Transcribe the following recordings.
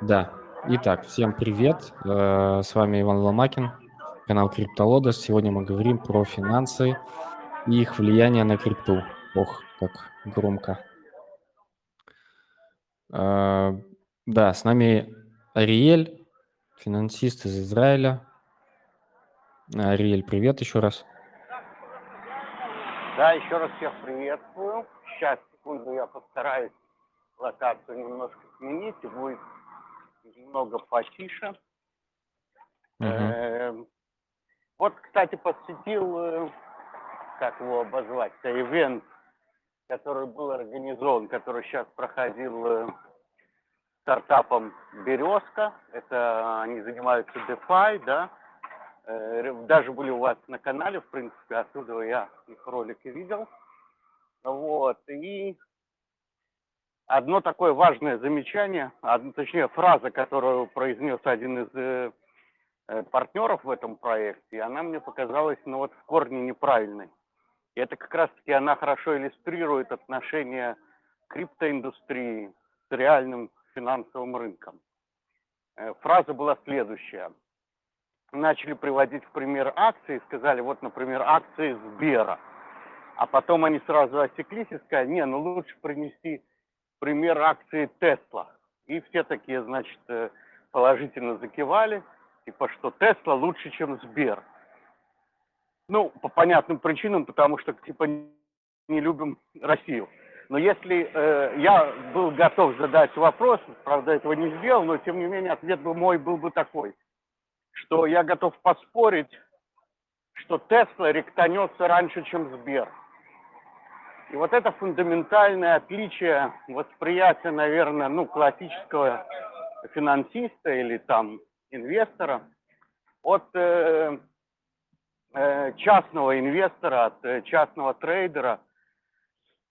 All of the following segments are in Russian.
Да. Итак, всем привет. Э, С вами Иван Ломакин, канал Криптолодос. Сегодня мы говорим про финансы и их влияние на крипту. Ох, как громко. Э, Да, с нами Ариэль, финансист из Израиля. Ариэль, привет еще раз. Да, еще раз всех приветствую. Сейчас, секунду, я постараюсь локацию немножко сменить, и будет немного потише. Мгм. Эм, Вот, кстати, посетил, э, как его обозвать, ивент, который был организован, который сейчас проходил э, стартапом «Березка». Это они занимаются DeFi, да. Э, Даже были у вас на канале, в принципе, оттуда я их ролики видел. Вот, и одно такое важное замечание, одно, точнее фраза, которую произнес один из э, э, партнеров в этом проекте, она мне показалась, ну вот в корне неправильной. И это как раз-таки она хорошо иллюстрирует отношение криптоиндустрии с реальным финансовым рынком. Э, Фраза была следующая. Начали приводить в пример акции, сказали, вот, например, акции Сбера. А потом они сразу осеклись и сказали, не, ну лучше принести пример акции Тесла. И все такие, значит, э, положительно закивали, типа, что Тесла лучше, чем Сбер. Ну, по понятным причинам, потому что, типа, не любим Россию. Но если э, я был готов задать вопрос, правда, этого не сделал, но, тем не менее, ответ бы мой был бы такой, что я готов поспорить, что Тесла ректанется раньше, чем Сбер. И вот это фундаментальное отличие восприятия, наверное, ну, классического финансиста или там инвестора от э, э, частного инвестора, от э, частного трейдера,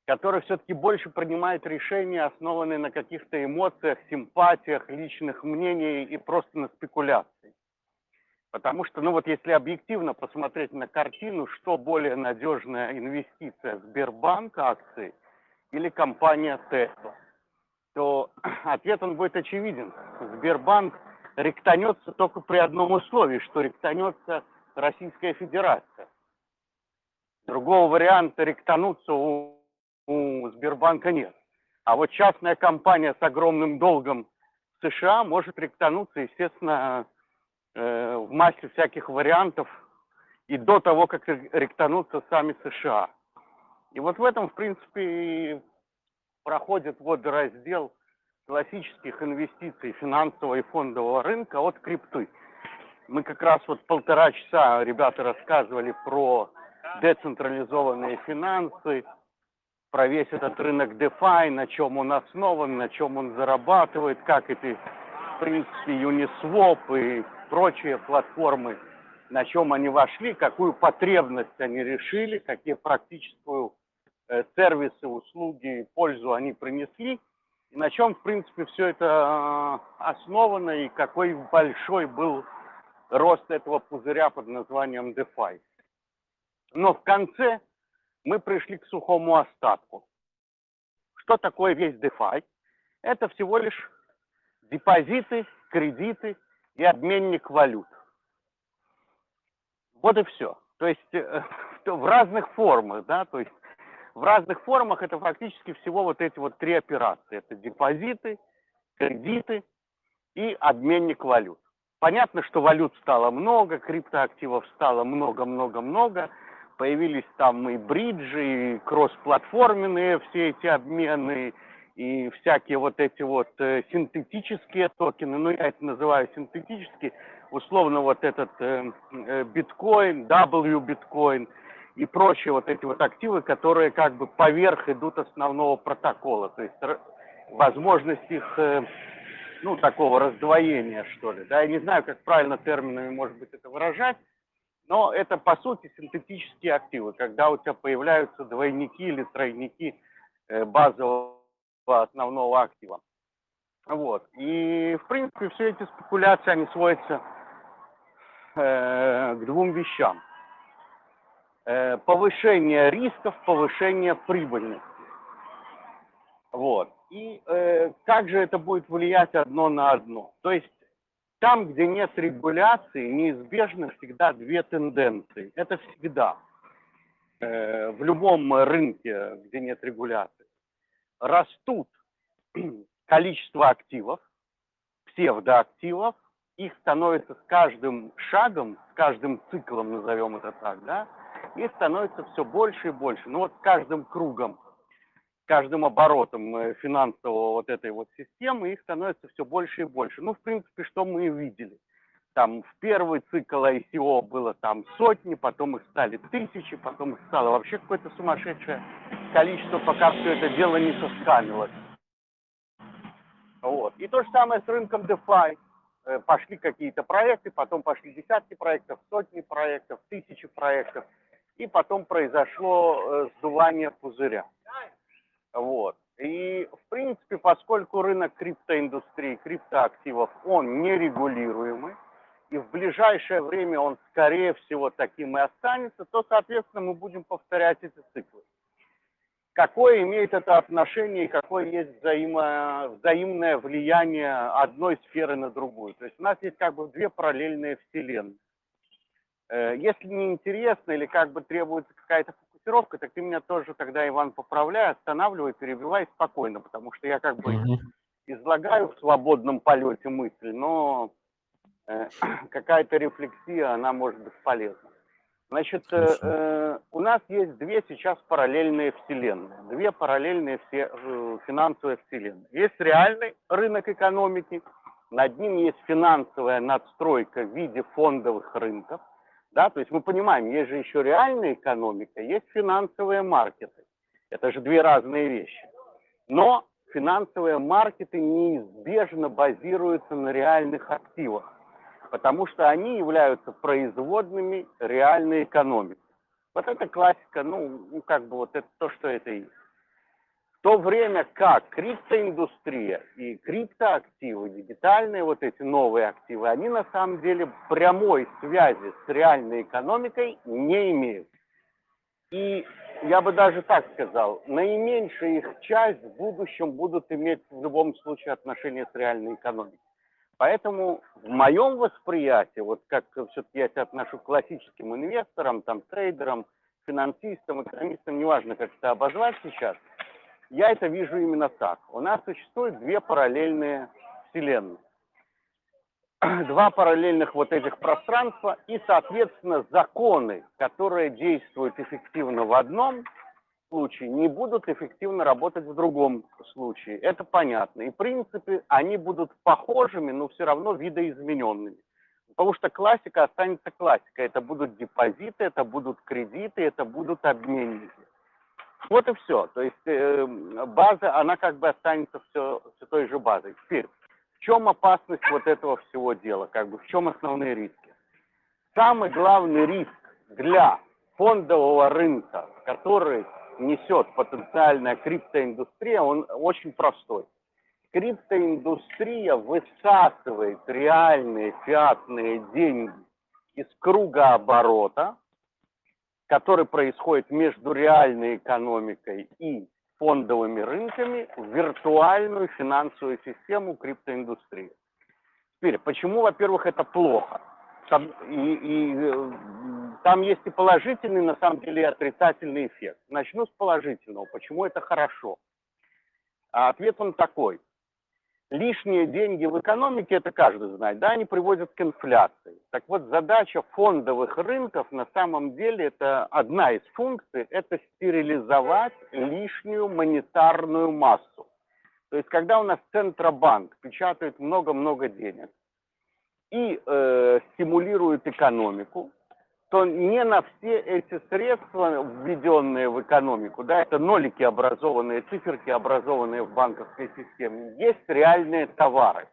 который все-таки больше принимает решения, основанные на каких-то эмоциях, симпатиях, личных мнениях и просто на спекуляции. Потому что, ну вот если объективно посмотреть на картину, что более надежная инвестиция, Сбербанк акции или компания Tesla, то ответ он будет очевиден. Сбербанк ректанется только при одном условии, что ректанется Российская Федерация. Другого варианта ректануться у, у Сбербанка нет. А вот частная компания с огромным долгом США может ректануться, естественно, э, в массе всяких вариантов и до того, как ре- ректанутся сами США. И вот в этом, в принципе, проходит водораздел классических инвестиций финансового и фондового рынка от крипты. Мы как раз вот полтора часа ребята рассказывали про децентрализованные финансы, про весь этот рынок DeFi, на чем он основан, на чем он зарабатывает, как эти, в принципе, Uniswap и прочие платформы, на чем они вошли, какую потребность они решили, какие практическую э, сервисы, услуги, пользу они принесли, и на чем, в принципе, все это э, основано, и какой большой был рост этого пузыря под названием DeFi. Но в конце мы пришли к сухому остатку. Что такое весь DeFi? Это всего лишь депозиты, кредиты и обменник валют. Вот и все. То есть э, в разных формах, да, то есть в разных формах это фактически всего вот эти вот три операции. Это депозиты, кредиты и обменник валют. Понятно, что валют стало много, криптоактивов стало много-много-много. Появились там и бриджи, и кроссплатформенные все эти обмены, и всякие вот эти вот э, синтетические токены. Ну, я это называю синтетические. Условно вот этот э, э, биткоин, W биткоин и прочие вот эти вот активы, которые как бы поверх идут основного протокола. То есть возможность их ну, такого раздвоения, что ли. Да, я не знаю, как правильно терминами, может быть, это выражать, но это, по сути, синтетические активы, когда у тебя появляются двойники или тройники базового основного актива. Вот. И, в принципе, все эти спекуляции, они сводятся э, к двум вещам. Э, повышение рисков, повышение прибыльности. Вот. И э, как же это будет влиять одно на одно? То есть там, где нет регуляции, неизбежно всегда две тенденции. Это всегда. Э, в любом рынке, где нет регуляции. Растут количество активов, псевдоактивов, их становится с каждым шагом, с каждым циклом, назовем это так, да, их становится все больше и больше. Ну вот с каждым кругом, каждым оборотом э, финансового вот этой вот системы их становится все больше и больше. Ну, в принципе, что мы и видели. Там в первый цикл ICO было там сотни, потом их стали тысячи, потом их стало вообще какое-то сумасшедшее количество, пока все это дело не соскамилось. Вот. И то же самое с рынком DeFi. Э, пошли какие-то проекты, потом пошли десятки проектов, сотни проектов, тысячи проектов, и потом произошло э, сдувание пузыря. Вот. И, в принципе, поскольку рынок криптоиндустрии, криптоактивов, он нерегулируемый, и в ближайшее время он, скорее всего, таким и останется, то, соответственно, мы будем повторять эти циклы. Какое имеет это отношение и какое есть взаимо, взаимное влияние одной сферы на другую? То есть у нас есть как бы две параллельные вселенные. Э, если не интересно или как бы требуется какая-то фокусировка, так ты меня тоже, когда Иван поправляй, останавливай, перебивай спокойно, потому что я как бы излагаю в свободном полете мысли, но какая-то рефлексия, она может быть полезна. Значит, э, э, у нас есть две сейчас параллельные вселенные, две параллельные все, э, финансовые вселенные. Есть реальный рынок экономики, над ним есть финансовая надстройка в виде фондовых рынков, да, то есть мы понимаем, есть же еще реальная экономика, есть финансовые маркеты. Это же две разные вещи. Но финансовые маркеты неизбежно базируются на реальных активах, потому что они являются производными реальной экономики. Вот это классика, ну, ну как бы вот это то, что это есть. В то время как криптоиндустрия и криптоактивы, дигитальные вот эти новые активы, они на самом деле прямой связи с реальной экономикой не имеют. И я бы даже так сказал, наименьшая их часть в будущем будут иметь в любом случае отношение с реальной экономикой. Поэтому в моем восприятии, вот как все-таки я себя отношу к классическим инвесторам, там, трейдерам, финансистам, экономистам, неважно, как это обозвать сейчас – я это вижу именно так. У нас существуют две параллельные вселенные. Два параллельных вот этих пространства и, соответственно, законы, которые действуют эффективно в одном случае, не будут эффективно работать в другом случае. Это понятно. И, в принципе, они будут похожими, но все равно видоизмененными. Потому что классика останется классикой. Это будут депозиты, это будут кредиты, это будут обменники. Вот и все. То есть э, база, она как бы останется все, все той же базой. Теперь, в чем опасность вот этого всего дела? Как бы в чем основные риски? Самый главный риск для фондового рынка, который несет потенциальная криптоиндустрия, он очень простой. Криптоиндустрия высасывает реальные фиатные деньги из круга оборота, который происходит между реальной экономикой и фондовыми рынками в виртуальную финансовую систему криптоиндустрии. Теперь, почему, во-первых, это плохо? И, и э, там есть и положительный, на самом деле, и отрицательный эффект. Начну с положительного. Почему это хорошо? А ответ он такой лишние деньги в экономике, это каждый знает, да, они приводят к инфляции. Так вот, задача фондовых рынков на самом деле, это одна из функций, это стерилизовать лишнюю монетарную массу. То есть, когда у нас Центробанк печатает много-много денег и э, стимулирует экономику, то не на все эти средства, введенные в экономику, да, это нолики образованные, циферки образованные в банковской системе, есть реальные товары.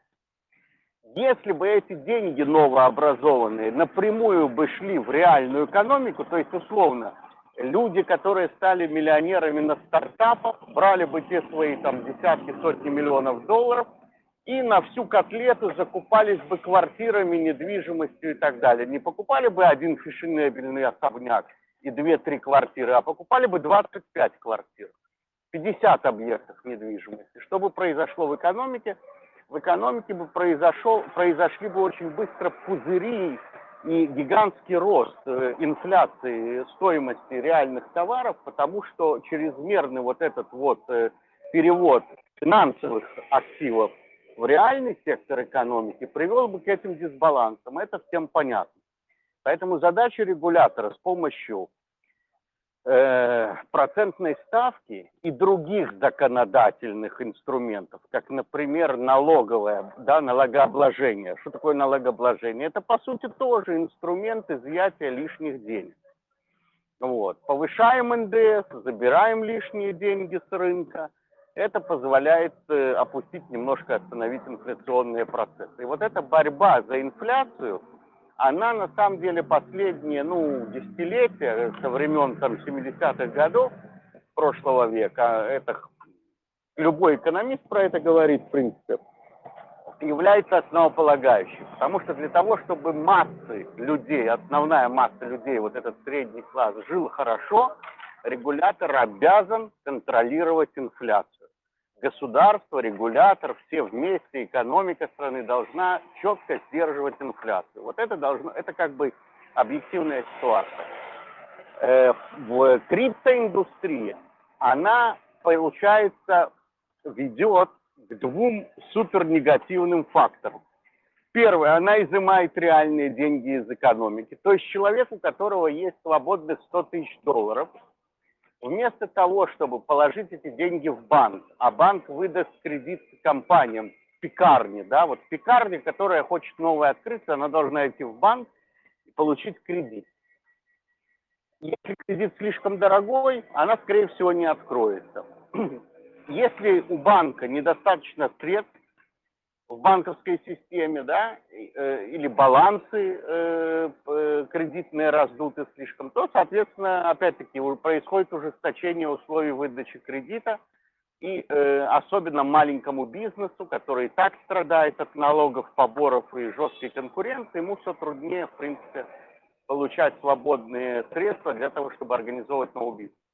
Если бы эти деньги новообразованные напрямую бы шли в реальную экономику, то есть условно, люди, которые стали миллионерами на стартапах, брали бы те свои там десятки, сотни миллионов долларов – и на всю котлету закупались бы квартирами, недвижимостью и так далее. Не покупали бы один фешенебельный особняк и две-три квартиры, а покупали бы 25 квартир, 50 объектов недвижимости. Что бы произошло в экономике? В экономике бы произошел, произошли бы очень быстро пузыри и гигантский рост э, инфляции стоимости реальных товаров, потому что чрезмерный вот этот вот э, перевод финансовых активов в реальный сектор экономики привел бы к этим дисбалансам. Это всем понятно. Поэтому задача регулятора с помощью э, процентной ставки и других законодательных инструментов, как, например, налоговое, да, налогообложение. Что такое налогообложение? Это, по сути, тоже инструмент изъятия лишних денег. Вот. Повышаем НДС, забираем лишние деньги с рынка. Это позволяет э, опустить немножко, остановить инфляционные процессы. И вот эта борьба за инфляцию – она на самом деле последние, ну, десятилетия, со времен там 70-х годов прошлого века, это любой экономист про это говорит, в принципе, является основополагающей. Потому что для того, чтобы массы людей, основная масса людей, вот этот средний класс, жил хорошо, регулятор обязан контролировать инфляцию государство, регулятор, все вместе, экономика страны должна четко сдерживать инфляцию. Вот это должно, это как бы объективная ситуация. Э, в криптоиндустрии она, получается, ведет к двум супернегативным факторам. Первое, она изымает реальные деньги из экономики. То есть человек, у которого есть свободных 100 тысяч долларов – Вместо того, чтобы положить эти деньги в банк, а банк выдаст кредит компаниям, пекарне, да, вот пекарня, которая хочет новое открыться, она должна идти в банк и получить кредит. Если кредит слишком дорогой, она, скорее всего, не откроется. Если у банка недостаточно средств, в банковской системе, да, э, или балансы э, кредитные раздуты слишком, то, соответственно, опять-таки происходит ужесточение условий выдачи кредита, и э, особенно маленькому бизнесу, который и так страдает от налогов, поборов и жесткой конкуренции, ему все труднее, в принципе, получать свободные средства для того, чтобы организовывать новый бизнес.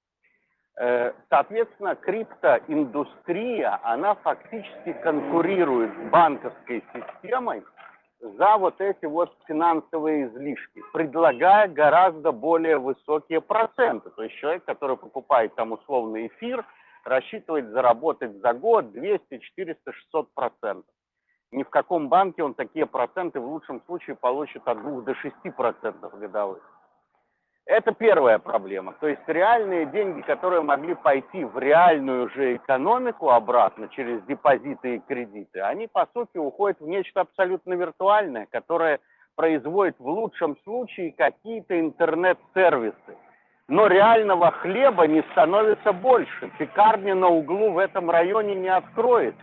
Э, соответственно, криптоиндустрия, она фактически конкурирует с банковской системой за вот эти вот финансовые излишки, предлагая гораздо более высокие проценты. То есть человек, который покупает там условный эфир, рассчитывает заработать за год 200, 400, 600 процентов. Ни в каком банке он такие проценты в лучшем случае получит от 2 до 6 процентов годовых. Это первая проблема. То есть реальные деньги, которые могли пойти в реальную же экономику обратно через депозиты и кредиты, они по сути уходят в нечто абсолютно виртуальное, которое производит в лучшем случае какие-то интернет-сервисы. Но реального хлеба не становится больше. Пекарня на углу в этом районе не откроется.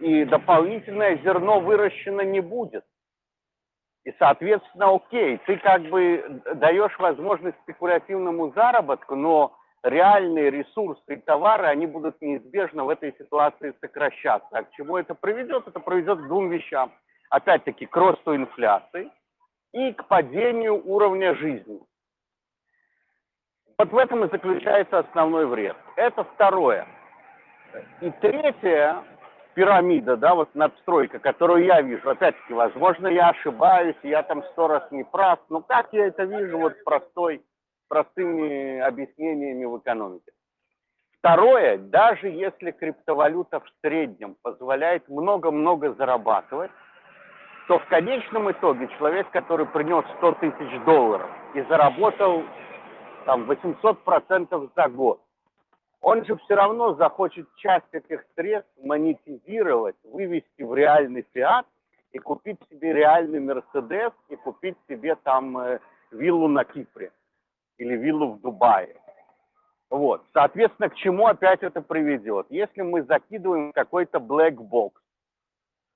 И дополнительное зерно выращено не будет. И, соответственно, окей, ты как бы даешь возможность спекулятивному заработку, но реальные ресурсы и товары, они будут неизбежно в этой ситуации сокращаться. А к чему это приведет? Это приведет к двум вещам. Опять-таки, к росту инфляции и к падению уровня жизни. Вот в этом и заключается основной вред. Это второе. И третье, пирамида, да, вот надстройка, которую я вижу, опять-таки, возможно, я ошибаюсь, я там сто раз не прав, но как я это вижу вот простой, простыми объяснениями в экономике. Второе, даже если криптовалюта в среднем позволяет много-много зарабатывать, то в конечном итоге человек, который принес 100 тысяч долларов и заработал там 800% за год, он же все равно захочет часть этих средств монетизировать, вывести в реальный фиат и купить себе реальный Мерседес и купить себе там э, виллу на Кипре или виллу в Дубае. Вот. Соответственно, к чему опять это приведет? Если мы закидываем какой-то black box,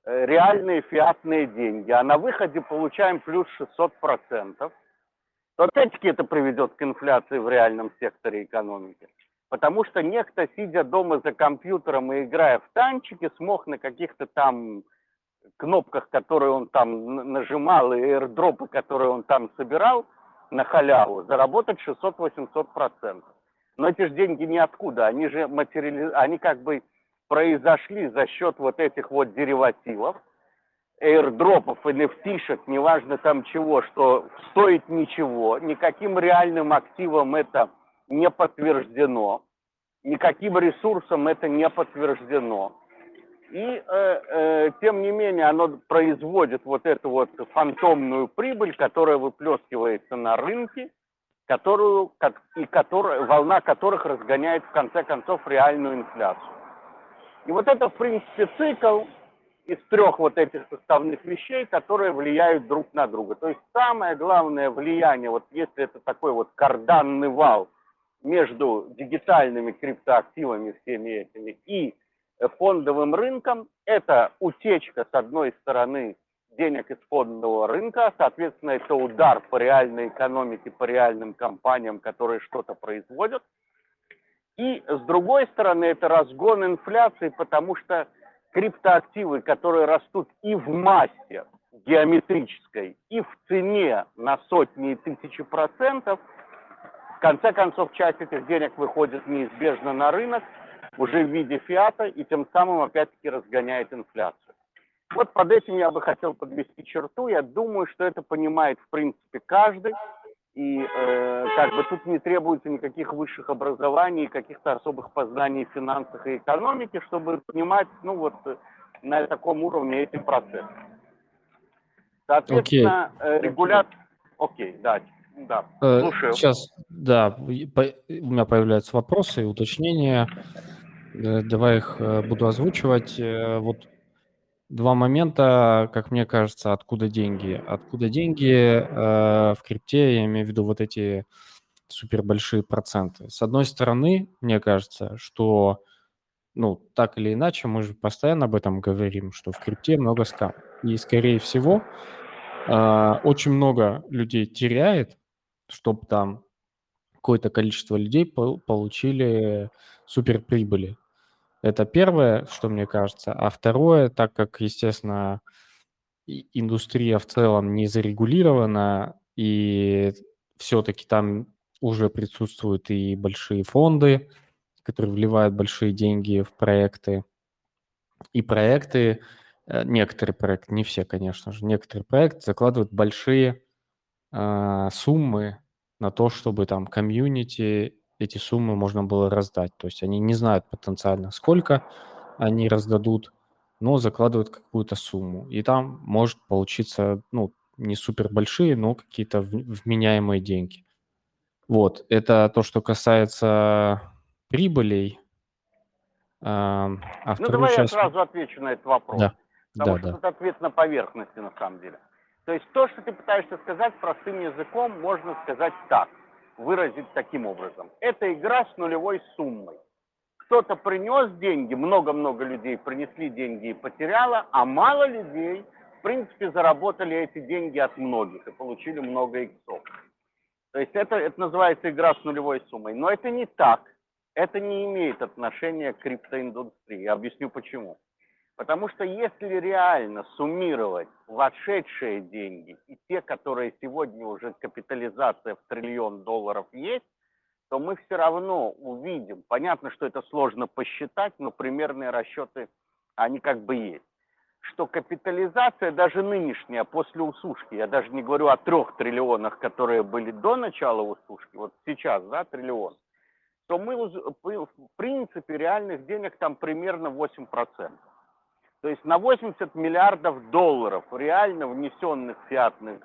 э, реальные фиатные деньги, а на выходе получаем плюс 600%, то опять-таки это приведет к инфляции в реальном секторе экономики. Потому что некто, сидя дома за компьютером и играя в танчики, смог на каких-то там кнопках, которые он там нажимал, и airdropы, которые он там собирал на халяву, заработать 600-800%. Но эти же деньги ниоткуда, они же материали... они как бы произошли за счет вот этих вот деривативов, airdropов, NFT-шек, неважно там чего, что стоит ничего, никаким реальным активом это не подтверждено, никаким ресурсом это не подтверждено. И э, э, тем не менее оно производит вот эту вот фантомную прибыль, которая выплескивается на рынке, которую, как, и которая, волна которых разгоняет в конце концов реальную инфляцию. И вот это, в принципе, цикл из трех вот этих составных вещей, которые влияют друг на друга. То есть самое главное влияние, вот если это такой вот карданный вал между дигитальными криптоактивами всеми этими и фондовым рынком, это утечка, с одной стороны, денег из фондового рынка, соответственно, это удар по реальной экономике, по реальным компаниям, которые что-то производят. И с другой стороны, это разгон инфляции, потому что криптоактивы, которые растут и в массе геометрической, и в цене на сотни и тысячи процентов, в конце концов, часть этих денег выходит неизбежно на рынок, уже в виде фиата и тем самым опять-таки разгоняет инфляцию. Вот под этим я бы хотел подвести черту. Я думаю, что это понимает в принципе каждый. И э, как бы тут не требуется никаких высших образований, каких-то особых познаний в финансах и экономике, чтобы понимать, ну вот, на таком уровне эти процессы. Соответственно, okay. Э, регулят... Окей, okay, да, да, э, слушаю. Сейчас, да, у меня появляются вопросы и уточнения. Э, давай их э, буду озвучивать. Вот два момента, как мне кажется, откуда деньги. Откуда деньги в крипте, я имею в виду вот эти супер большие проценты. С одной стороны, мне кажется, что, ну, так или иначе, мы же постоянно об этом говорим, что в крипте много скам. И, скорее всего, очень много людей теряет, чтобы там какое-то количество людей получили суперприбыли. Это первое, что мне кажется. А второе, так как, естественно, индустрия в целом не зарегулирована, и все-таки там уже присутствуют и большие фонды, которые вливают большие деньги в проекты. И проекты, э, некоторые проекты, не все, конечно же, некоторые проекты закладывают большие э, суммы на то, чтобы там комьюнити эти суммы можно было раздать. То есть они не знают потенциально, сколько они раздадут, но закладывают какую-то сумму. И там может получиться, ну, не супер большие, но какие-то вменяемые деньги. Вот, это то, что касается прибылей. А, ну, давай сейчас... я сразу отвечу на этот вопрос. Да. Потому да, что да. это ответ на поверхности, на самом деле. То есть то, что ты пытаешься сказать простым языком, можно сказать так выразить таким образом. Это игра с нулевой суммой. Кто-то принес деньги, много-много людей принесли деньги и потеряло, а мало людей, в принципе, заработали эти деньги от многих и получили много иксов. То есть это, это называется игра с нулевой суммой. Но это не так. Это не имеет отношения к криптоиндустрии. Я объясню почему. Потому что если реально суммировать вошедшие деньги и те, которые сегодня уже капитализация в триллион долларов есть, то мы все равно увидим, понятно, что это сложно посчитать, но примерные расчеты, они как бы есть, что капитализация даже нынешняя, после усушки, я даже не говорю о трех триллионах, которые были до начала усушки, вот сейчас, да, триллион, то мы, в принципе, реальных денег там примерно 8%. То есть на 80 миллиардов долларов реально внесенных фиатных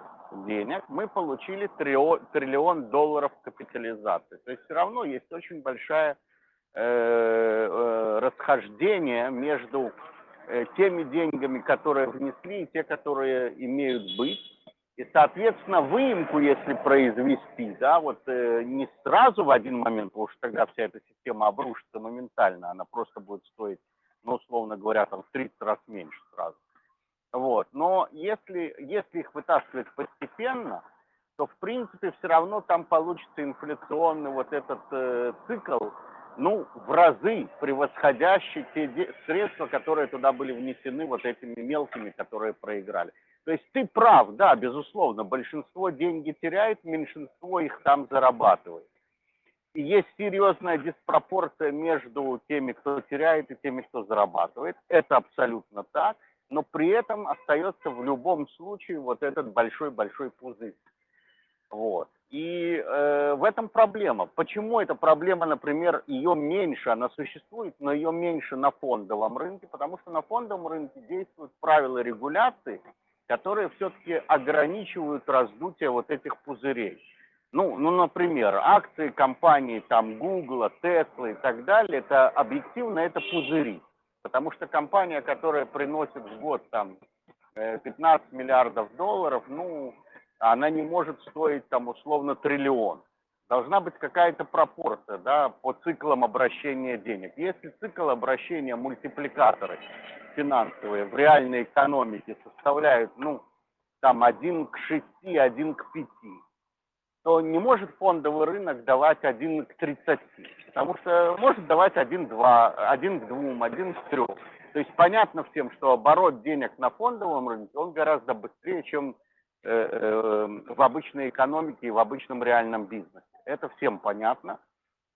денег мы получили триллион долларов капитализации. То есть все равно есть очень большое э, э, расхождение между э, теми деньгами, которые внесли, и те, которые имеют быть. И, соответственно, выемку, если произвести, да, вот э, не сразу в один момент, потому что тогда вся эта система обрушится моментально, она просто будет стоить ну, условно говоря, там в 30 раз меньше сразу. Вот. Но если, если их вытаскивать постепенно, то, в принципе, все равно там получится инфляционный вот этот э, цикл, ну, в разы превосходящий те средства, которые туда были внесены вот этими мелкими, которые проиграли. То есть ты прав, да, безусловно, большинство деньги теряет, меньшинство их там зарабатывает. Есть серьезная диспропорция между теми, кто теряет, и теми, кто зарабатывает. Это абсолютно так, но при этом остается в любом случае вот этот большой-большой пузырь. Вот. И э, в этом проблема. Почему эта проблема, например, ее меньше, она существует, но ее меньше на фондовом рынке? Потому что на фондовом рынке действуют правила регуляции, которые все-таки ограничивают раздутие вот этих пузырей. Ну, ну, например, акции компаний там Google, Tesla и так далее, это объективно это пузыри. Потому что компания, которая приносит в год там 15 э, миллиардов долларов, ну, она не может стоить там условно триллион. Должна быть какая-то пропорция да, по циклам обращения денег. Если цикл обращения мультипликаторы финансовые в реальной экономике составляют ну, там 1 к 6, 1 к 5, то не может фондовый рынок давать 1 к 30, потому что может давать 1 к 2, 1 к 2, 1 к 3. То есть понятно всем, что оборот денег на фондовом рынке, он гораздо быстрее, чем Э, э, в обычной экономике и в обычном реальном бизнесе. Это всем понятно.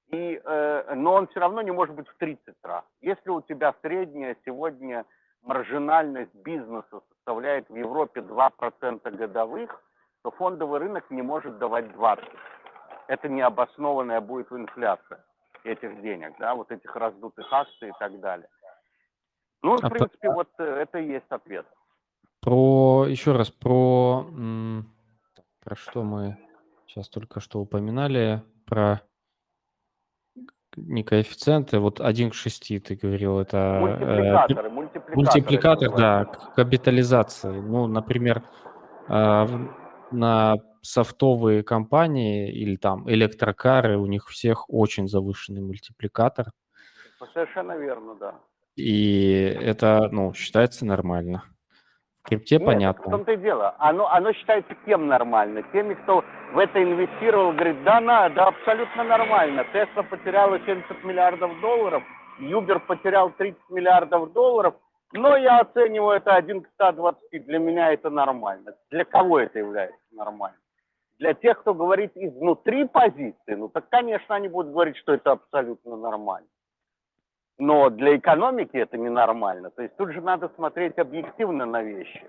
И, э, но он все равно не может быть в 30 раз. Если у тебя средняя сегодня маржинальность бизнеса составляет в Европе 2% годовых, то фондовый рынок не может давать 20%. Это необоснованная будет инфляция этих денег, да, вот этих раздутых акций и так далее. Ну, в а принципе, по... вот это и есть ответ. Про, еще раз, про, про что мы сейчас только что упоминали, про не коэффициенты, вот 1 к 6 ты говорил, это... Мультипликаторы, э, мультипликаторы. Мультипликатор, да, к капитализации. Ну, например, э, на софтовые компании или там электрокары, у них всех очень завышенный мультипликатор. Совершенно верно, да. И это, ну, считается нормально крипте Нет, понятно. в том-то и дело. Оно, оно считается кем нормально? Теми, кто в это инвестировал, говорит, да, на, да, абсолютно нормально. Тесла потеряла 70 миллиардов долларов, Юбер потерял 30 миллиардов долларов, но я оцениваю это 1 к 120, для меня это нормально. Для кого это является нормально? Для тех, кто говорит изнутри позиции, ну так, конечно, они будут говорить, что это абсолютно нормально. Но для экономики это ненормально. То есть тут же надо смотреть объективно на вещи.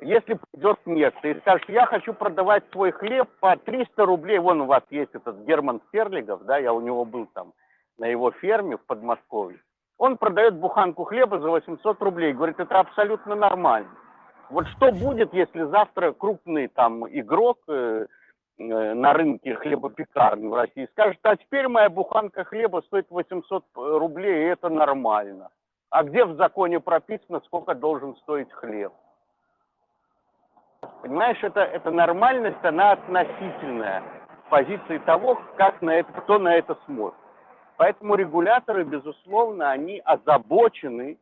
Если придет некто и скажет, я хочу продавать свой хлеб по 300 рублей, вон у вас есть этот Герман Стерлигов, да, я у него был там на его ферме в Подмосковье, он продает буханку хлеба за 800 рублей, говорит, это абсолютно нормально. Вот что будет, если завтра крупный там игрок, э, Э, на рынке хлебопекарни в России скажет, а теперь моя буханка хлеба стоит 800 рублей, и это нормально. А где в законе прописано, сколько должен стоить хлеб? Понимаешь, это, это нормальность, она относительная в позиции того, как на это, кто на это смотрит. Поэтому регуляторы, безусловно, они озабочены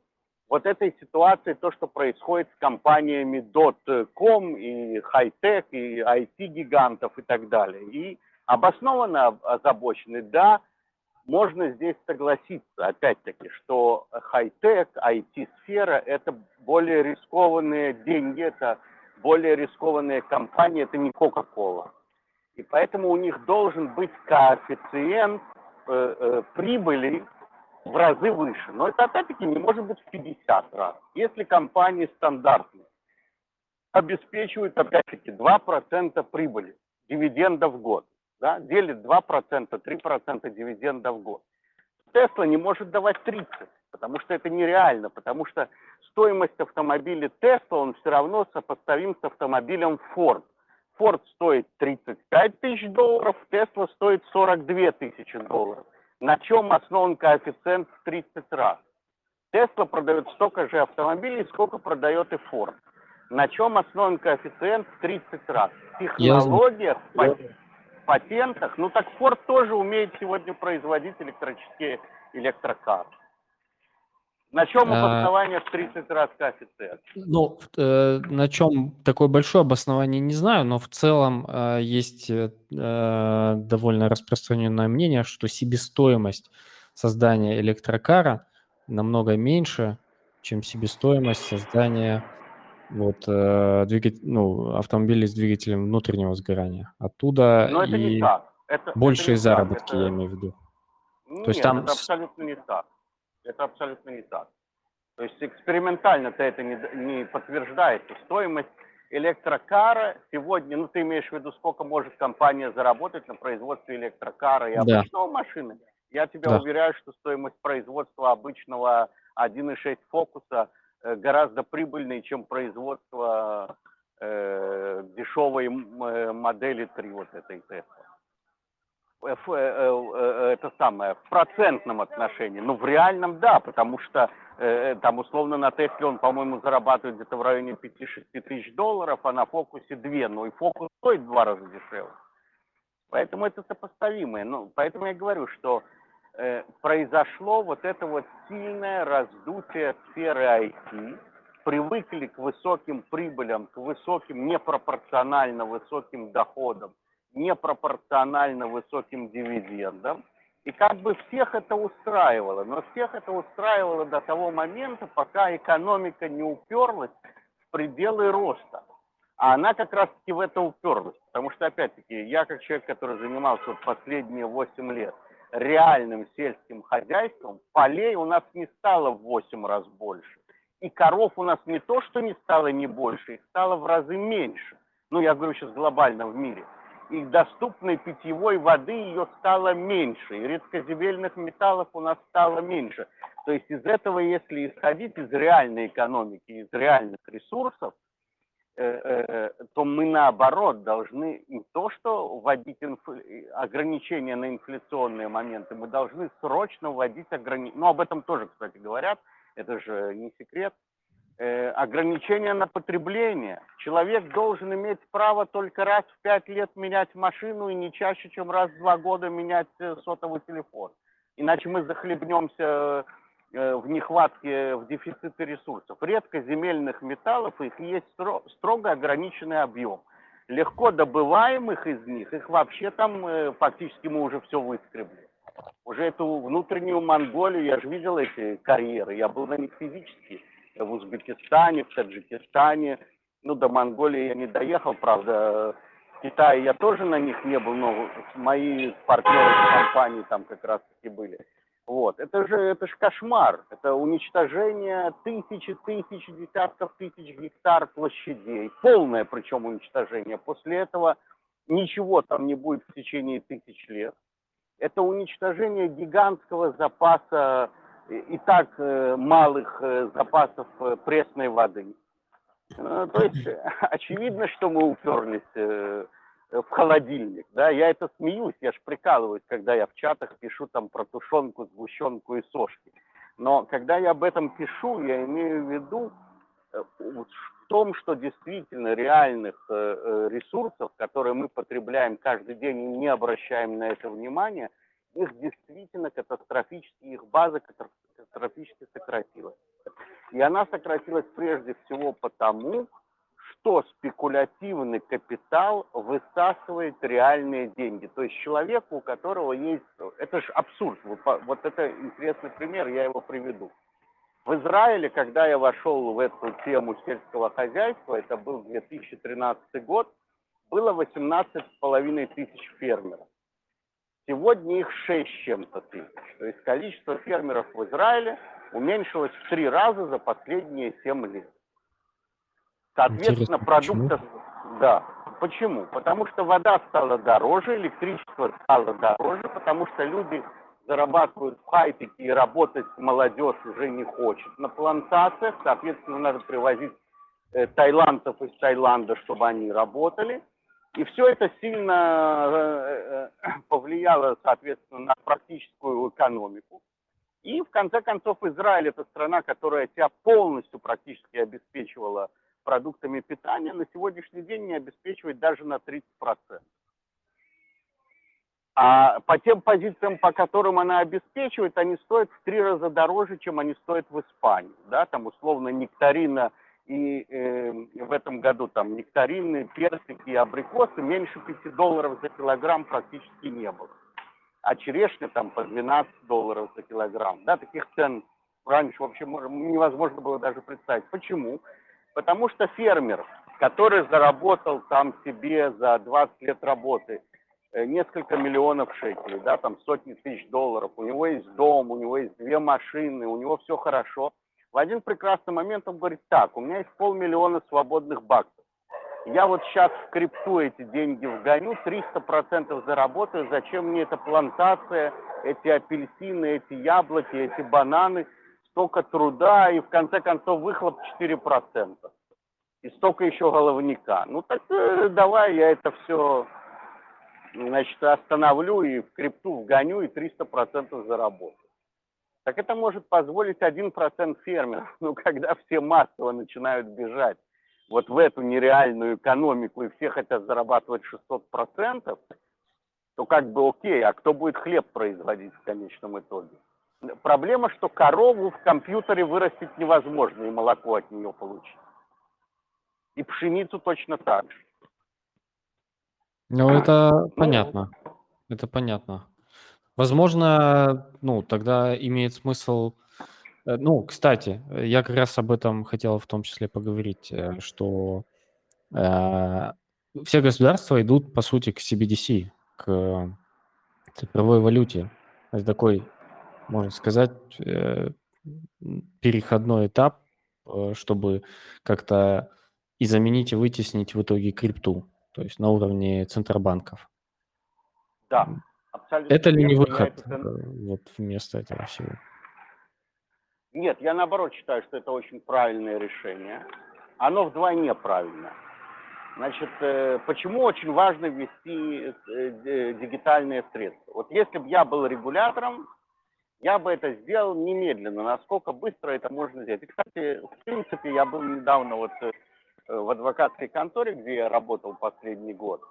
вот этой ситуации, то, что происходит с компаниями .com и Hightech, и IT-гигантов и так далее. И обоснованно озабочены, да, можно здесь согласиться, опять-таки, что хай-тек, IT-сфера – это более рискованные деньги, это более рискованные компании, это не Coca-Cola. И поэтому у них должен быть коэффициент э, э, прибыли в разы выше. Но это опять-таки не может быть в 50 раз. Если компании стандартные обеспечивают опять-таки 2% прибыли, дивиденда в год, да, делит 2%, 3% дивиденда в год. Тесла не может давать 30, потому что это нереально, потому что стоимость автомобиля Тесла, он все равно сопоставим с автомобилем Ford. Ford стоит 35 тысяч долларов, Тесла стоит 42 тысячи долларов на чем основан коэффициент в 30 раз. Тесла продает столько же автомобилей, сколько продает и Ford. На чем основан коэффициент в 30 раз? В технологиях, в патентах. Ну так Ford тоже умеет сегодня производить электрические электрокары. На чем а, обоснование в 30 раз коэффициент? Ну, э, на чем такое большое обоснование, не знаю, но в целом э, есть э, довольно распространенное мнение, что себестоимость создания электрокара намного меньше, чем себестоимость создания вот, э, двигатель, ну, автомобилей с двигателем внутреннего сгорания. Оттуда Но это и... не так. Это, Большие это заработки, это... я имею в виду. Нет, То есть там... это абсолютно не так. Это абсолютно не так. То есть экспериментально-то это не, не подтверждается. Стоимость электрокара сегодня, ну ты имеешь в виду, сколько может компания заработать на производстве электрокара и обычного да. машины? Я тебя да. уверяю, что стоимость производства обычного 1.6 фокуса э, гораздо прибыльнее, чем производство э, дешевой э, модели 3 вот этой Tesla. Э, э, э, это самое, в процентном отношении. Ну, в реальном, да, потому что там условно на Тесле он, по-моему, зарабатывает где-то в районе 5-6 тысяч долларов, а на Фокусе 2. Ну, и Фокус стоит в два раза дешевле. Поэтому это сопоставимое. Ну, поэтому я говорю, что э, произошло вот это вот сильное раздутие сферы IT, привыкли к высоким прибылям, к высоким, непропорционально высоким доходам, непропорционально высоким дивидендам. И как бы всех это устраивало. Но всех это устраивало до того момента, пока экономика не уперлась в пределы роста. А она как раз-таки в это уперлась. Потому что, опять-таки, я как человек, который занимался вот последние 8 лет реальным сельским хозяйством, полей у нас не стало в 8 раз больше. И коров у нас не то, что не стало не больше, их стало в разы меньше. Ну, я говорю сейчас глобально в мире и доступной питьевой воды ее стало меньше, и редкоземельных металлов у нас стало меньше. То есть из этого, если исходить из реальной экономики, из реальных ресурсов, э, э, то мы наоборот должны не то что вводить инф... ограничения на инфляционные моменты, мы должны срочно вводить ограничения. Ну, об этом тоже, кстати, говорят, это же не секрет, э, ограничения на потребление. Человек должен иметь право только раз в пять лет менять машину и не чаще, чем раз в два года менять э, сотовый телефон. Иначе мы захлебнемся э, в нехватке, в дефиците ресурсов. Редко земельных металлов, их есть строго ограниченный объем. Легко добываемых из них, их вообще там э, фактически мы уже все выскребли. Уже эту внутреннюю Монголию, я же видел эти карьеры, я был на них физически в Узбекистане, в Таджикистане. Ну, до Монголии я не доехал, правда. В Китае я тоже на них не был, но мои партнеры компании там как раз-таки были. Вот. Это же, это же кошмар. Это уничтожение тысячи, тысяч, десятков тысяч гектар площадей. Полное причем уничтожение. После этого ничего там не будет в течение тысяч лет. Это уничтожение гигантского запаса и так э, малых э, запасов э, пресной воды. То есть очевидно, что мы уперлись в холодильник. Да? Я это смеюсь, я же прикалываюсь, когда я в чатах пишу там про тушенку, сгущенку и сошки. Но когда я об этом пишу, я имею в виду в том, что действительно реальных ресурсов, которые мы потребляем каждый день и не обращаем на это внимания, их действительно катастрофически, их база катастрофически сократилась. И она сократилась прежде всего потому, что спекулятивный капитал высасывает реальные деньги. То есть человеку, у которого есть... Это же абсурд. Вот это интересный пример, я его приведу. В Израиле, когда я вошел в эту тему сельского хозяйства, это был 2013 год, было 18,5 тысяч фермеров. Сегодня их 6 чем-то тысяч. То есть количество фермеров в Израиле уменьшилось в три раза за последние 7 лет. Соответственно, продуктов... Да. Почему? Потому что вода стала дороже, электричество стало дороже, потому что люди зарабатывают в хай-теке и работать молодежь уже не хочет. На плантациях, соответственно, надо привозить э, таиландцев из Таиланда, чтобы они работали. И все это сильно э, э, повлияло, соответственно, на практическую экономику. И, в конце концов, Израиль – это страна, которая себя полностью практически обеспечивала продуктами питания, на сегодняшний день не обеспечивает даже на 30%. А по тем позициям, по которым она обеспечивает, они стоят в три раза дороже, чем они стоят в Испании. Да? Там условно нектарина – и э, в этом году там нектарины, персики абрикосы меньше 5 долларов за килограмм практически не было. А черешня там по 12 долларов за килограмм. Да, таких цен раньше вообще невозможно было даже представить. Почему? Потому что фермер, который заработал там себе за 20 лет работы э, несколько миллионов шекелей, да, там сотни тысяч долларов, у него есть дом, у него есть две машины, у него все хорошо. В один прекрасный момент он говорит, так, у меня есть полмиллиона свободных баксов. Я вот сейчас в крипту эти деньги вгоню, 300% заработаю, зачем мне эта плантация, эти апельсины, эти яблоки, эти бананы, столько труда и в конце концов выхлоп 4%. И столько еще головника. Ну так э, давай я это все значит, остановлю и в крипту вгоню и 300% заработаю. Так это может позволить 1% фермеров, ну когда все массово начинают бежать вот в эту нереальную экономику и все хотят зарабатывать 600%, то как бы окей, а кто будет хлеб производить в конечном итоге? Проблема, что корову в компьютере вырастить невозможно и молоко от нее получить. И пшеницу точно так же. Ну, это ну, понятно. Это понятно. Возможно, ну, тогда имеет смысл Э, ну, кстати, я как раз об этом хотел в том числе поговорить, э, что э, все государства идут, по сути, к CBDC, к цифровой валюте. Это такой, можно сказать, э, переходной этап, э, чтобы как-то и заменить, и вытеснить в итоге крипту, то есть на уровне центробанков. Да. Это ли не выход это... вот вместо этого всего? Нет, я наоборот считаю, что это очень правильное решение. Оно вдвойне правильно. Значит, э, почему очень важно ввести э, дигитальные средства? Вот если бы я был регулятором, я бы это сделал немедленно, насколько быстро это можно сделать. И, кстати, в принципе, я был недавно вот э, в адвокатской конторе, где я работал последний год.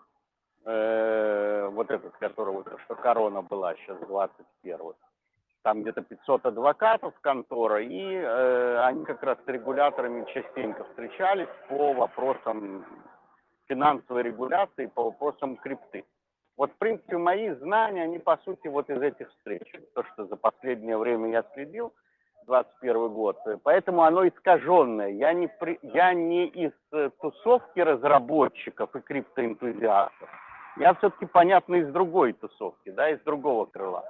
Вот этот, которого, что корона была сейчас, 21 там где-то 500 адвокатов контора, и э, они как раз с регуляторами частенько встречались по вопросам финансовой регуляции, по вопросам крипты. Вот, в принципе, мои знания, они, по сути, вот из этих встреч. То, что за последнее время я следил, 21 год. Поэтому оно искаженное. Я не, при, я не из э, тусовки разработчиков и криптоэнтузиастов. Я все-таки, понятно, из другой тусовки, да, из другого крыла.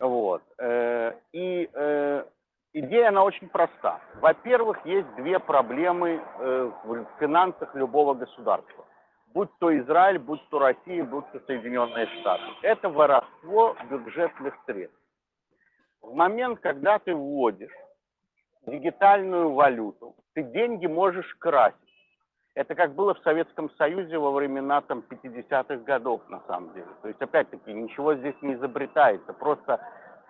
Вот. Э, и э, идея, она очень проста. Во-первых, есть две проблемы э, в финансах любого государства. Будь то Израиль, будь то Россия, будь то Соединенные Штаты. Это воровство бюджетных средств. В момент, когда ты вводишь дигитальную валюту, ты деньги можешь красить. Это как было в Советском Союзе во времена там, 50-х годов, на самом деле. То есть, опять-таки, ничего здесь не изобретается. Просто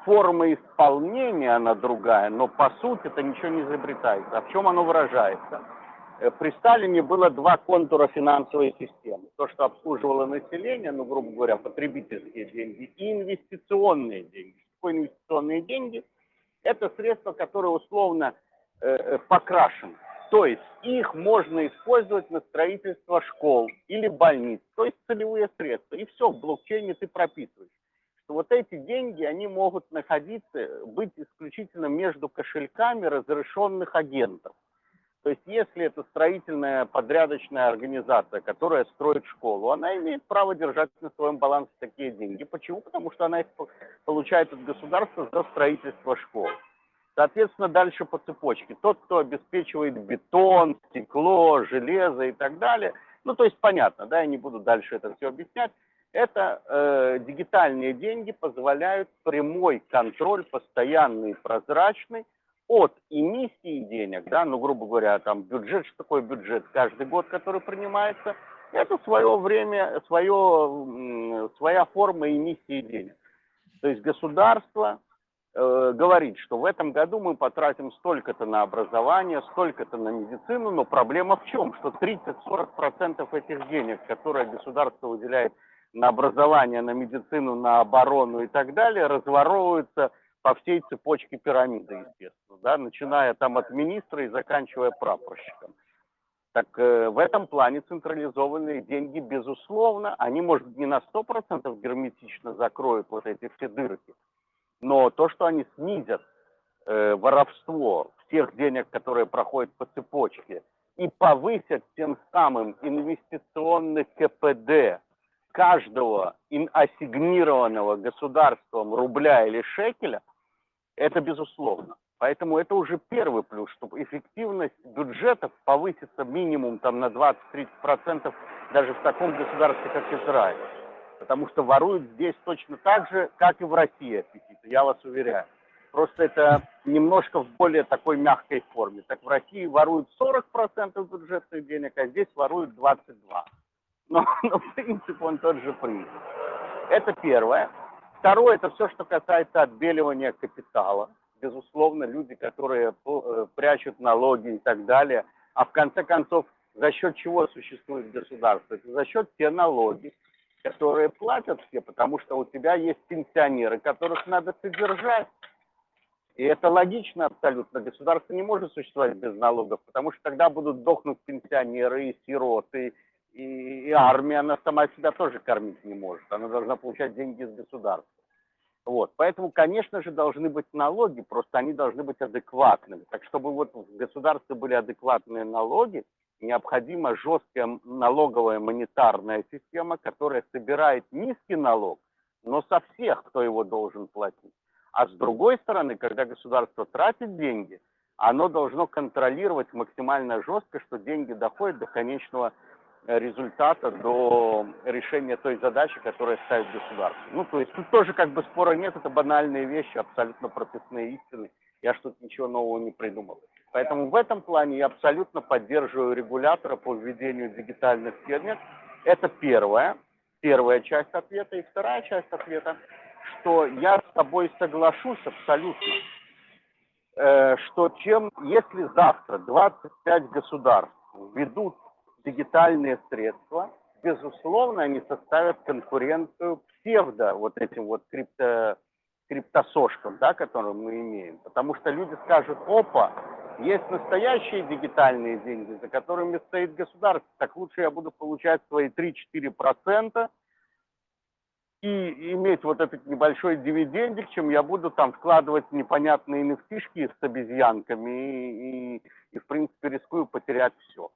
форма исполнения, она другая, но по сути это ничего не изобретается. А в чем оно выражается? Э, при Сталине было два контура финансовой системы. То, что обслуживало население, ну, грубо говоря, потребительские деньги, и инвестиционные деньги. Что инвестиционные деньги? Это средства, которые условно э, э покрашены то есть их можно использовать на строительство школ или больниц, то есть целевые средства. И все, в блокчейне ты прописываешь. Что вот эти деньги, они могут находиться, быть исключительно между кошельками разрешенных агентов. То есть если это строительная подрядочная организация, которая строит школу, она имеет право держать на своем балансе такие деньги. Почему? Потому что она их получает от государства за строительство школ. Соответственно, дальше по цепочке. Тот, кто обеспечивает бетон, стекло, железо и так далее, ну, то есть понятно, да, я не буду дальше это все объяснять, это э, дигитальные деньги позволяют прямой контроль, постоянный, прозрачный от эмиссии денег, да, ну, грубо говоря, там бюджет, что такое бюджет каждый год, который принимается, это свое время, свое, своя форма эмиссии денег. То есть государство говорить, что в этом году мы потратим столько-то на образование, столько-то на медицину, но проблема в чем? Что 30-40% этих денег, которые государство выделяет на образование, на медицину, на оборону и так далее, разворовываются по всей цепочке пирамиды, естественно, да, начиная там от министра и заканчивая прапорщиком. Так э, в этом плане централизованные деньги, безусловно, они, может, не на 100% герметично закроют вот эти все дырки, но то, что они снизят э, воровство всех денег, которые проходят по цепочке, и повысят тем самым инвестиционный КПД каждого ассигнированного государством рубля или шекеля, это безусловно. Поэтому это уже первый плюс, чтобы эффективность бюджетов повысится минимум там, на 20-30% даже в таком государстве, как Израиль. Потому что воруют здесь точно так же, как и в России аппетиты, я вас уверяю. Просто это немножко в более такой мягкой форме. Так в России воруют 40% бюджетных денег, а здесь воруют 22%. Но, но принцип он тот же принцип. Это первое. Второе, это все, что касается отбеливания капитала. Безусловно, люди, которые э, прячут налоги и так далее. А в конце концов, за счет чего существует государство? Это за счет те налоги, которые платят все, потому что у тебя есть пенсионеры, которых надо содержать. И это логично абсолютно. Государство не может существовать без налогов, потому что тогда будут дохнуть пенсионеры и сироты, и, и армия, она сама себя тоже кормить не может. Она должна получать деньги из государства. Вот. Поэтому, конечно же, должны быть налоги, просто они должны быть адекватными. Так чтобы вот в государстве были адекватные налоги, необходима жесткая налоговая монетарная система, которая собирает низкий налог, но со всех, кто его должен платить. А с другой стороны, когда государство тратит деньги, оно должно контролировать максимально жестко, что деньги доходят до конечного э, результата, до решения той задачи, которая ставит государство. Ну, то есть тут тоже как бы спора нет, это банальные вещи, абсолютно прописные истины. Я что-то ничего нового не придумал. Поэтому в этом плане я абсолютно поддерживаю регулятора по введению дигитальных фермер. Это первая, первая часть ответа. И вторая часть ответа – что я с тобой соглашусь абсолютно, э, что чем, если завтра 25 государств введут дигитальные средства, безусловно, они составят конкуренцию псевдо вот этим вот крипто, криптосошкам, да, которые мы имеем. Потому что люди скажут, опа, есть настоящие дигитальные деньги, за которыми стоит государство, так лучше я буду получать свои 3-4%, и иметь вот этот небольшой дивидендик, чем я буду там вкладывать непонятные нефтишки с обезьянками и, и, и в принципе рискую потерять все.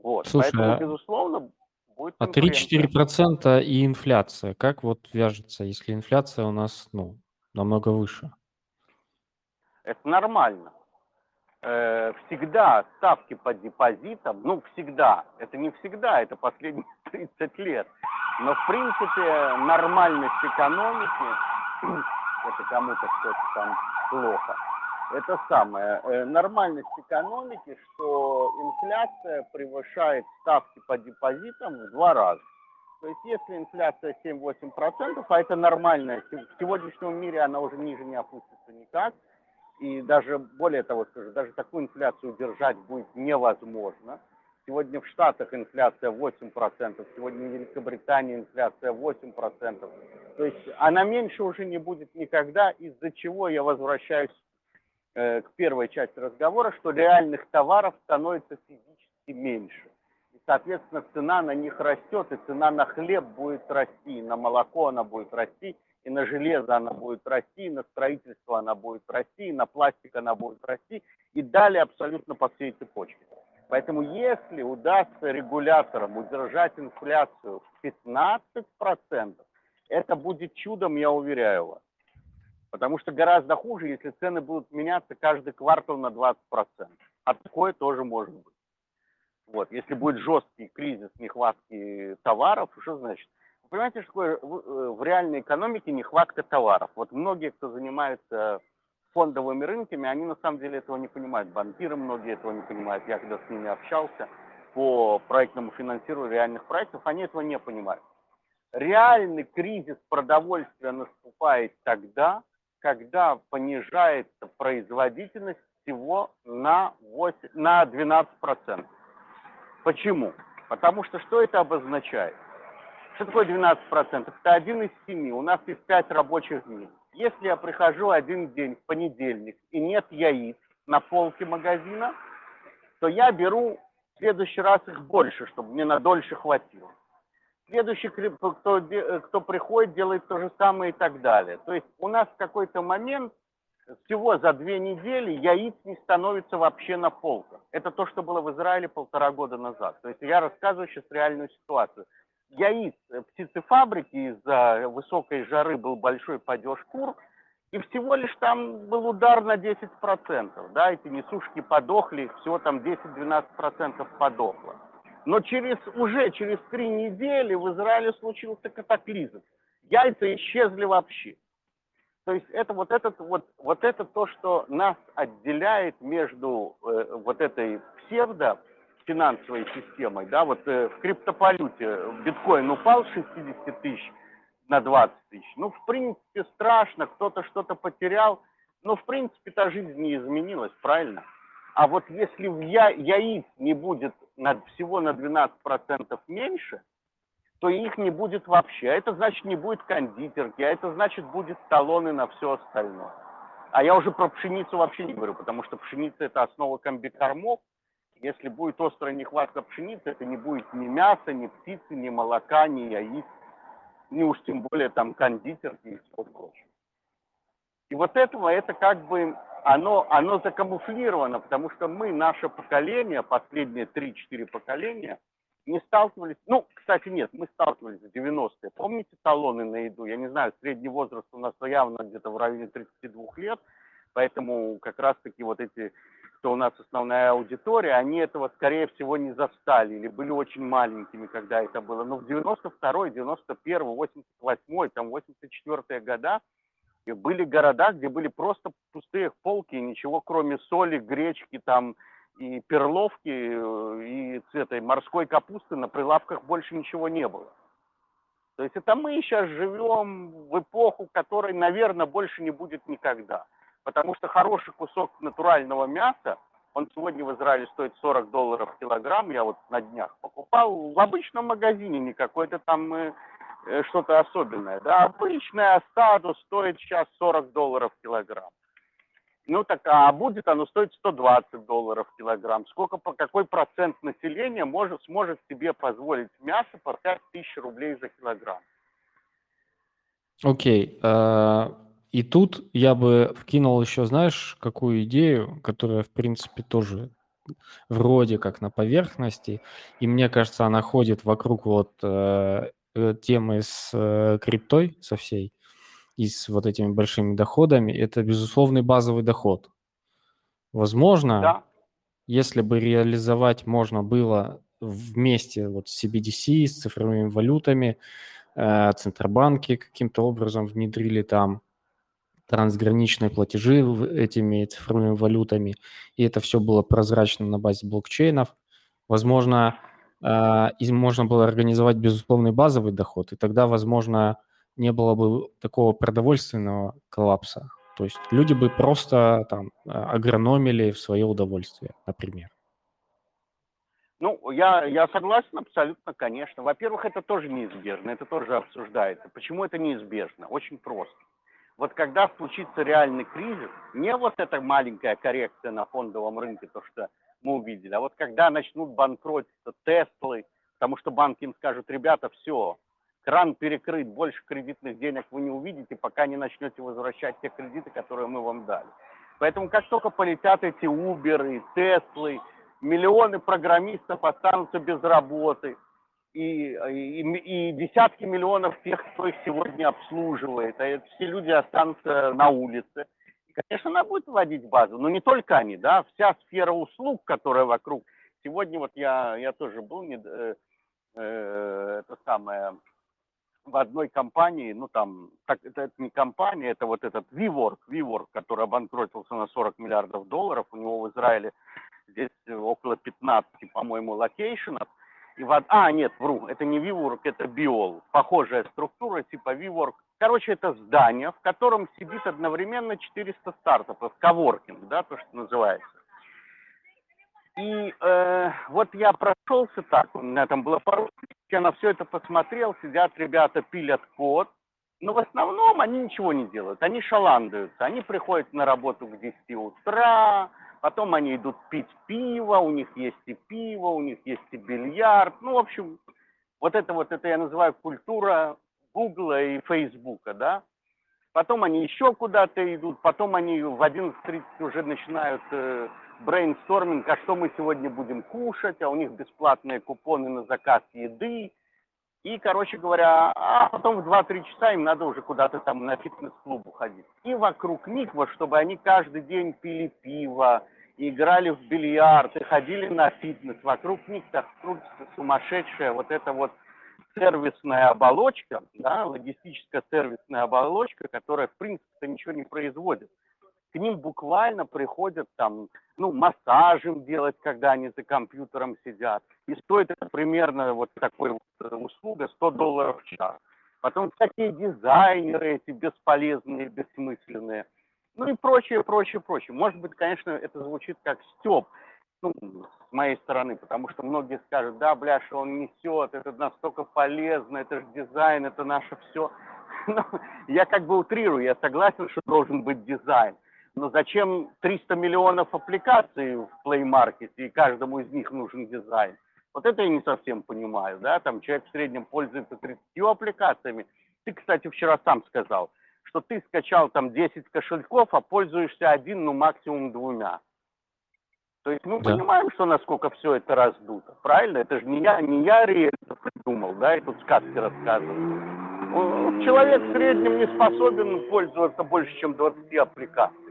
Вот. Слушай, Поэтому, а, безусловно, будет а 3-4% и инфляция, как вот вяжется, если инфляция у нас, ну, намного выше? Это нормально. Э, всегда ставки по депозитам, ну, всегда, это не всегда, это последние 30 лет, но, в принципе, нормальность экономики, это кому-то что-то там плохо, это самое, э, нормальность экономики, что инфляция превышает ставки по депозитам в два раза. То есть если инфляция 7-8%, а это нормальная, в сегодняшнем мире она уже ниже не опустится никак, и даже, более того скажу, даже такую инфляцию держать будет невозможно. Сегодня в Штатах инфляция 8%, сегодня в Великобритании инфляция 8%. То есть она меньше уже не будет никогда, из-за чего я возвращаюсь э, к первой части разговора, что реальных товаров становится физически меньше. И, соответственно, цена на них растет, и цена на хлеб будет расти, на молоко она будет расти, и на железо она будет расти, и на строительство она будет расти, и на пластик она будет расти, и далее абсолютно по всей цепочке. Поэтому если удастся регуляторам удержать инфляцию в 15%, это будет чудом, я уверяю вас. Потому что гораздо хуже, если цены будут меняться каждый квартал на 20%. А такое тоже может быть. Вот. Если будет жесткий кризис нехватки товаров, что значит? Понимаете, что такое э, в реальной экономике нехватка товаров? Вот многие, кто занимается фондовыми рынками, они на самом деле этого не понимают. Банкиры многие этого не понимают. Я когда с ними общался по проектному финансированию реальных проектов, они этого не понимают. Реальный кризис продовольствия наступает тогда, когда понижается производительность всего на, 8, на 12%. Почему? Потому что что это обозначает? Что такое 12%? Это один из семи. У нас есть пять рабочих дней. Если я прихожу один день в понедельник и нет яиц на полке магазина, то я беру в следующий раз их больше, чтобы мне на дольше хватило. Следующий, кто, кто приходит, делает то же самое и так далее. То есть у нас в какой-то момент всего за две недели яиц не становится вообще на полках. Это то, что было в Израиле полтора года назад. То есть я рассказываю сейчас реальную ситуацию. Яиц птицефабрики из-за высокой жары был большой падеж кур, и всего лишь там был удар на 10%. Да, эти несушки подохли, всего там 10-12% подохло. Но через, уже через три недели в Израиле случился катаклизм. Яйца исчезли вообще. То есть это вот, этот, вот, вот это то, что нас отделяет между э, вот этой псевдо финансовой системой, да, вот э, в криптовалюте биткоин упал с 60 тысяч на 20 тысяч. Ну, в принципе, страшно, кто-то что-то потерял, но, в принципе, та жизнь не изменилась, правильно? А вот если в я, яиц не будет на, всего на 12% меньше, то их не будет вообще. А это значит, не будет кондитерки, а это значит, будет талоны на все остальное. А я уже про пшеницу вообще не говорю, потому что пшеница – это основа комбикормов, если будет острая нехватка пшеницы, это не будет ни мяса, ни птицы, ни молока, ни яиц, ни уж тем более там кондитерки и все прочее. И вот этого, это как бы, оно, оно закамуфлировано, потому что мы, наше поколение, последние 3-4 поколения, не сталкивались, ну, кстати, нет, мы сталкивались в 90-е. Помните талоны на еду? Я не знаю, средний возраст у нас явно где-то в районе 32 лет, поэтому как раз-таки вот эти что у нас основная аудитория, они этого, скорее всего, не застали или были очень маленькими, когда это было. Но в 92 91 88 там 84 года были города, где были просто пустые полки, ничего кроме соли, гречки там и перловки, э, и этой морской капусты на прилавках больше ничего не было. То есть это мы сейчас живем в эпоху, которой, наверное, больше не будет никогда. Потому что хороший кусок натурального мяса, он сегодня в Израиле стоит 40 долларов килограмм, я вот на днях покупал в обычном магазине, не какой-то там э, э что-то особенное. Да, обычное остаду стоит сейчас 40 долларов килограмм. Ну так, а будет оно стоить 120 долларов килограмм. Сколько, по какой процент населения может, сможет себе позволить мясо по 5 тысяч рублей за килограмм? Окей. Okay. Uh, э, и тут я бы вкинул еще, знаешь, какую идею, которая, в принципе, тоже вроде как на поверхности, и мне кажется, она ходит вокруг вот э, э, темы с э, криптой, со всей, и с вот этими большими доходами, это безусловный базовый доход. Возможно, да. если бы реализовать можно было вместе вот с CBDC, с цифровыми валютами, э, Центробанки каким-то образом внедрили там, трансграничные платежи этими цифровыми валютами, и это все было прозрачно на базе блокчейнов. Возможно, э, можно было организовать безусловный базовый доход, и тогда, возможно, не было бы такого продовольственного коллапса. То есть люди бы просто там агрономили в свое удовольствие, например. Ну, я, я согласен абсолютно, конечно. Во-первых, это тоже неизбежно, это тоже обсуждается. Почему это неизбежно? Очень просто. Вот когда случится реальный кризис, не вот эта маленькая коррекция на фондовом рынке, то, что мы увидели, а вот когда начнут банкротиться Теслы, потому что банки им скажут, ребята, все, кран перекрыт, больше кредитных денег вы не увидите, пока не начнете возвращать те кредиты, которые мы вам дали. Поэтому как только полетят эти и Теслы, миллионы программистов останутся без работы, и, и, и десятки миллионов тех, кто их сегодня обслуживает, а все люди останутся на улице. И, конечно, она будет вводить базу, но не только они, да, вся сфера услуг, которая вокруг. Сегодня вот я, я тоже был, не, э, э, это самое, в одной компании, ну там, так, это, это не компания, это вот этот WeWork, WeWork, который обанкротился на 40 миллиардов долларов, у него в Израиле здесь около 15, по-моему, location ов, и в... А, нет, вру, это не WeWork, это Be All. Похожая структура типа WeWork. Короче, это здание, в котором сидит одновременно 400 стартапов, коворкинг, да, то, что называется. И э, вот я прошелся так, у меня там было пару я на все это посмотрел, сидят ребята, пилят код, но в основном они ничего не делают, они шаландаются, они приходят на работу к 10 утра, потом они идут пить пиво, у них есть и пиво, у них есть и бильярд. Ну, в общем, вот это вот, это я называю культура Гугла и Фейсбука, да. Потом они еще куда-то идут, потом они в 11.30 уже начинают э, а что мы сегодня будем кушать, а у них бесплатные купоны на заказ еды. И, короче говоря, а потом в 2-3 часа им надо уже куда-то там на фитнес-клуб уходить. И вокруг них, вот, чтобы они каждый день пили пиво, играли в бильярд и ходили на фитнес. Вокруг них так крутится сумасшедшая вот эта вот сервисная оболочка, да, логистическая сервисная оболочка, которая, в принципе, ничего не производит. К ним буквально приходят там, ну, массажем делать, когда они за компьютером сидят. И стоит это примерно вот такой вот э, услуга 100 долларов в час. Потом всякие дизайнеры эти бесполезные, бессмысленные. Ну и прочее, прочее, прочее. Может быть, конечно, это звучит как стёб, ну, с моей стороны, потому что многие скажут, да, бля, что он несет, это настолько полезно, это же дизайн, это наше все. Но я как бы утрирую, я согласен, что должен быть дизайн. Но зачем 300 миллионов аппликаций в Play Market, и каждому из них нужен дизайн? Вот это я не совсем понимаю, да, там человек в среднем пользуется 30 аппликациями. Ты, кстати, вчера сам сказал, что ты скачал там 10 кошельков, а пользуешься один, ну максимум двумя. То есть мы да. понимаем, что насколько все это раздуто, правильно? Это же не я, не я это придумал, да, и тут сказки рассказываю. Человек в среднем не способен пользоваться больше, чем 20 аппликаций.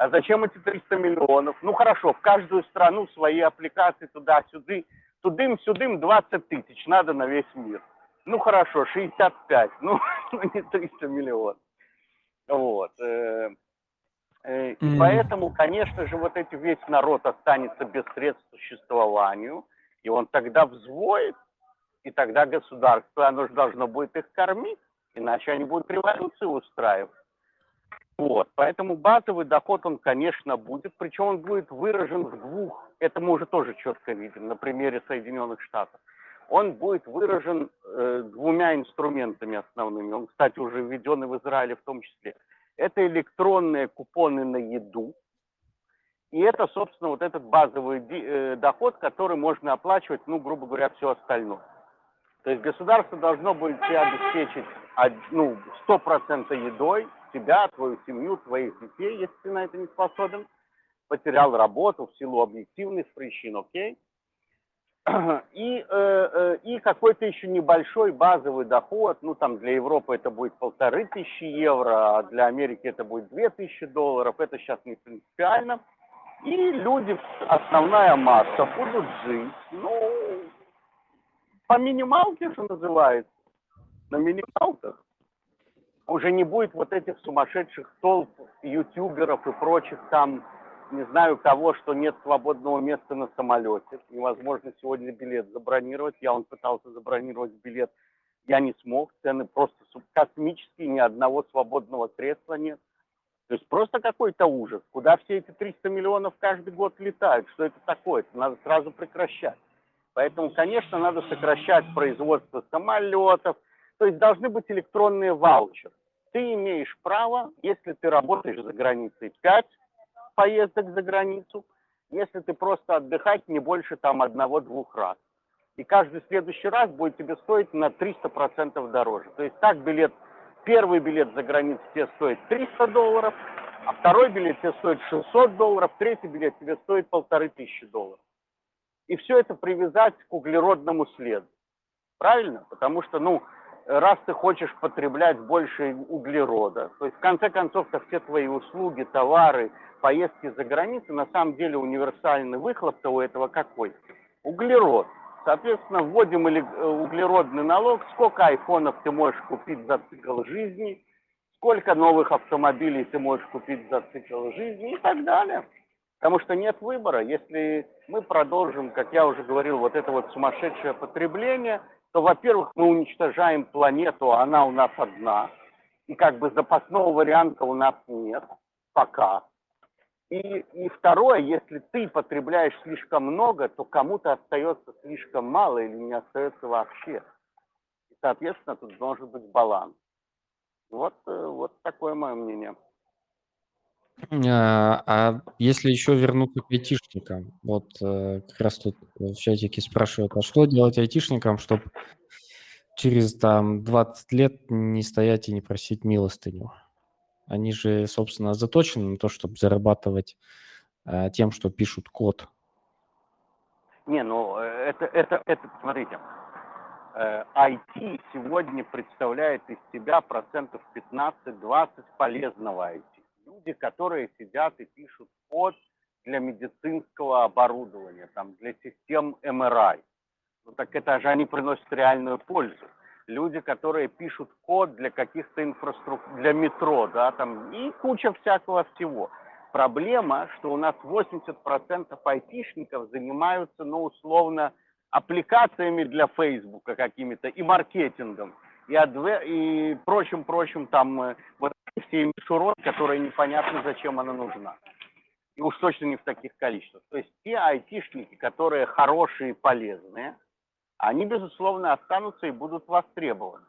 А зачем эти 300 миллионов? Ну хорошо, в каждую страну свои аппликации туда-сюда, тудым-сюдым 20 тысяч надо на весь мир. Ну хорошо, 65, ну, ну не 300 миллионов. Вот. Э, Э, и поэтому, конечно же, вот эти весь народ останется без средств к существованию, и он тогда взвоет, и тогда государство, оно же должно будет их кормить, иначе они будут революцию устраивать. Вот, поэтому базовый доход, он, конечно, будет, причем он будет выражен в двух, это мы уже тоже четко видим на примере Соединенных Штатов. Он будет выражен э, двумя инструментами основными. Он, кстати, уже введен и в Израиле в том числе – это электронные купоны на еду, и это, собственно, вот этот базовый э, доход, который можно оплачивать, ну, грубо говоря, все остальное. То есть государство должно будет тебе обеспечить ну, 100% едой, тебя, твою семью, твоих детей, если ты на это не способен, потерял работу в силу объективных причин, окей? и, э, э, и какой-то еще небольшой базовый доход, ну там для Европы это будет полторы тысячи евро, а для Америки это будет две тысячи долларов, это сейчас не принципиально. И люди, основная масса, будут жить, ну, по минималке, что называется, на минималках. Уже не будет вот этих сумасшедших толп ютуберов и прочих там не знаю кого, что нет свободного места на самолете. Невозможно сегодня билет забронировать. Я он пытался забронировать билет, я не смог. Цены просто космические, ни одного свободного кресла нет. То есть просто какой-то ужас. Куда все эти 300 миллионов каждый год летают? Что это такое? Это надо сразу прекращать. Поэтому, конечно, надо сокращать производство самолетов. То есть должны быть электронные ваучеры. Ты имеешь право, если ты работаешь за границей 5 поездок за границу, если ты просто отдыхать не больше там одного-двух раз. И каждый следующий раз будет тебе стоить на 300% дороже. То есть так билет, первый билет за границу тебе стоит 300 долларов, а второй билет тебе стоит 600 долларов, третий билет тебе стоит полторы тысячи долларов. И все это привязать к углеродному следу. Правильно? Потому что, ну, раз ты хочешь потреблять больше углерода, то есть в конце концов-то все твои услуги, товары, поездки за границу, на самом деле универсальный выхлоп у этого какой? Углерод. Соответственно, вводим э, углеродный налог, сколько айфонов ты можешь купить за цикл жизни, сколько новых автомобилей ты можешь купить за цикл жизни и так далее. Потому что нет выбора. Если мы продолжим, как я уже говорил, вот это вот сумасшедшее потребление, то, во-первых, мы уничтожаем планету, а она у нас одна, и как бы запасного варианта у нас нет пока. И, и второе, если ты потребляешь слишком много, то кому-то остается слишком мало или не остается вообще. И, соответственно, тут должен быть баланс. Вот, э, вот такое мое мнение. А, а если еще вернуться к айтишникам, вот э, как раз тут в чатике спрашивают, а что делать айтишникам, чтобы через там 20 лет не стоять и не просить милостыню? Они же, собственно, заточены на то, чтобы зарабатывать э, тем, что пишут код. Не, ну э, это, это, это, смотрите, IT сегодня представляет из себя процентов 15-20 полезного IT. Люди, которые сидят и пишут код для медицинского оборудования, там, для систем MRI. Ну так это же они приносят реальную пользу. Люди, которые пишут код для каких-то инфраструктур, для метро, да, там, и куча всякого всего. Проблема, что у нас 80% айтишников занимаются, ну, условно, аппликациями для Фейсбука какими-то и маркетингом, и, адве, и прочим-прочим там э, вот все мишурой, которые непонятно, зачем она нужна. И уж точно не в таких количествах. То есть те айтишники, которые хорошие и полезные, они, безусловно, останутся и будут востребованы.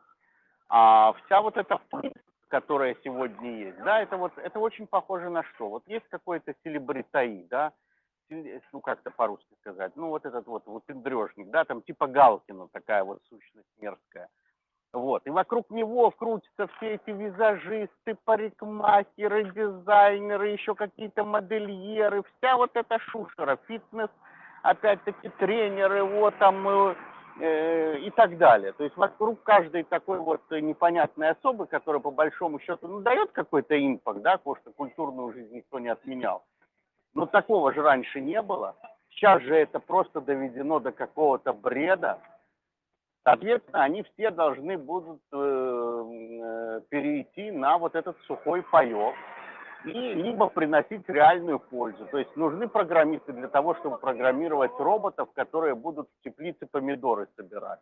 А вся вот эта пыль, которая сегодня есть, да, это вот, это очень похоже на что? Вот есть какой-то селебритаи, да, ну как-то по-русски сказать, ну вот этот вот выпендрежник, да, там типа Галкина такая вот сущность мерзкая. Вот. И вокруг него крутятся все эти визажисты, парикмахеры, дизайнеры, еще какие-то модельеры, вся вот эта шушера, фитнес, опять-таки тренеры, вот там э, э, и так далее. То есть вокруг каждой такой вот непонятной особы, которая по большому счету ну, дает какой-то импакт, да, потому что культурную жизнь никто не отменял. Но такого же раньше не было. Сейчас же это просто доведено до какого-то бреда. Соответственно, они все должны будут э, э, перейти на вот этот сухой паек и либо приносить реальную пользу. То есть нужны программисты для того, чтобы программировать роботов, которые будут в теплице помидоры собирать.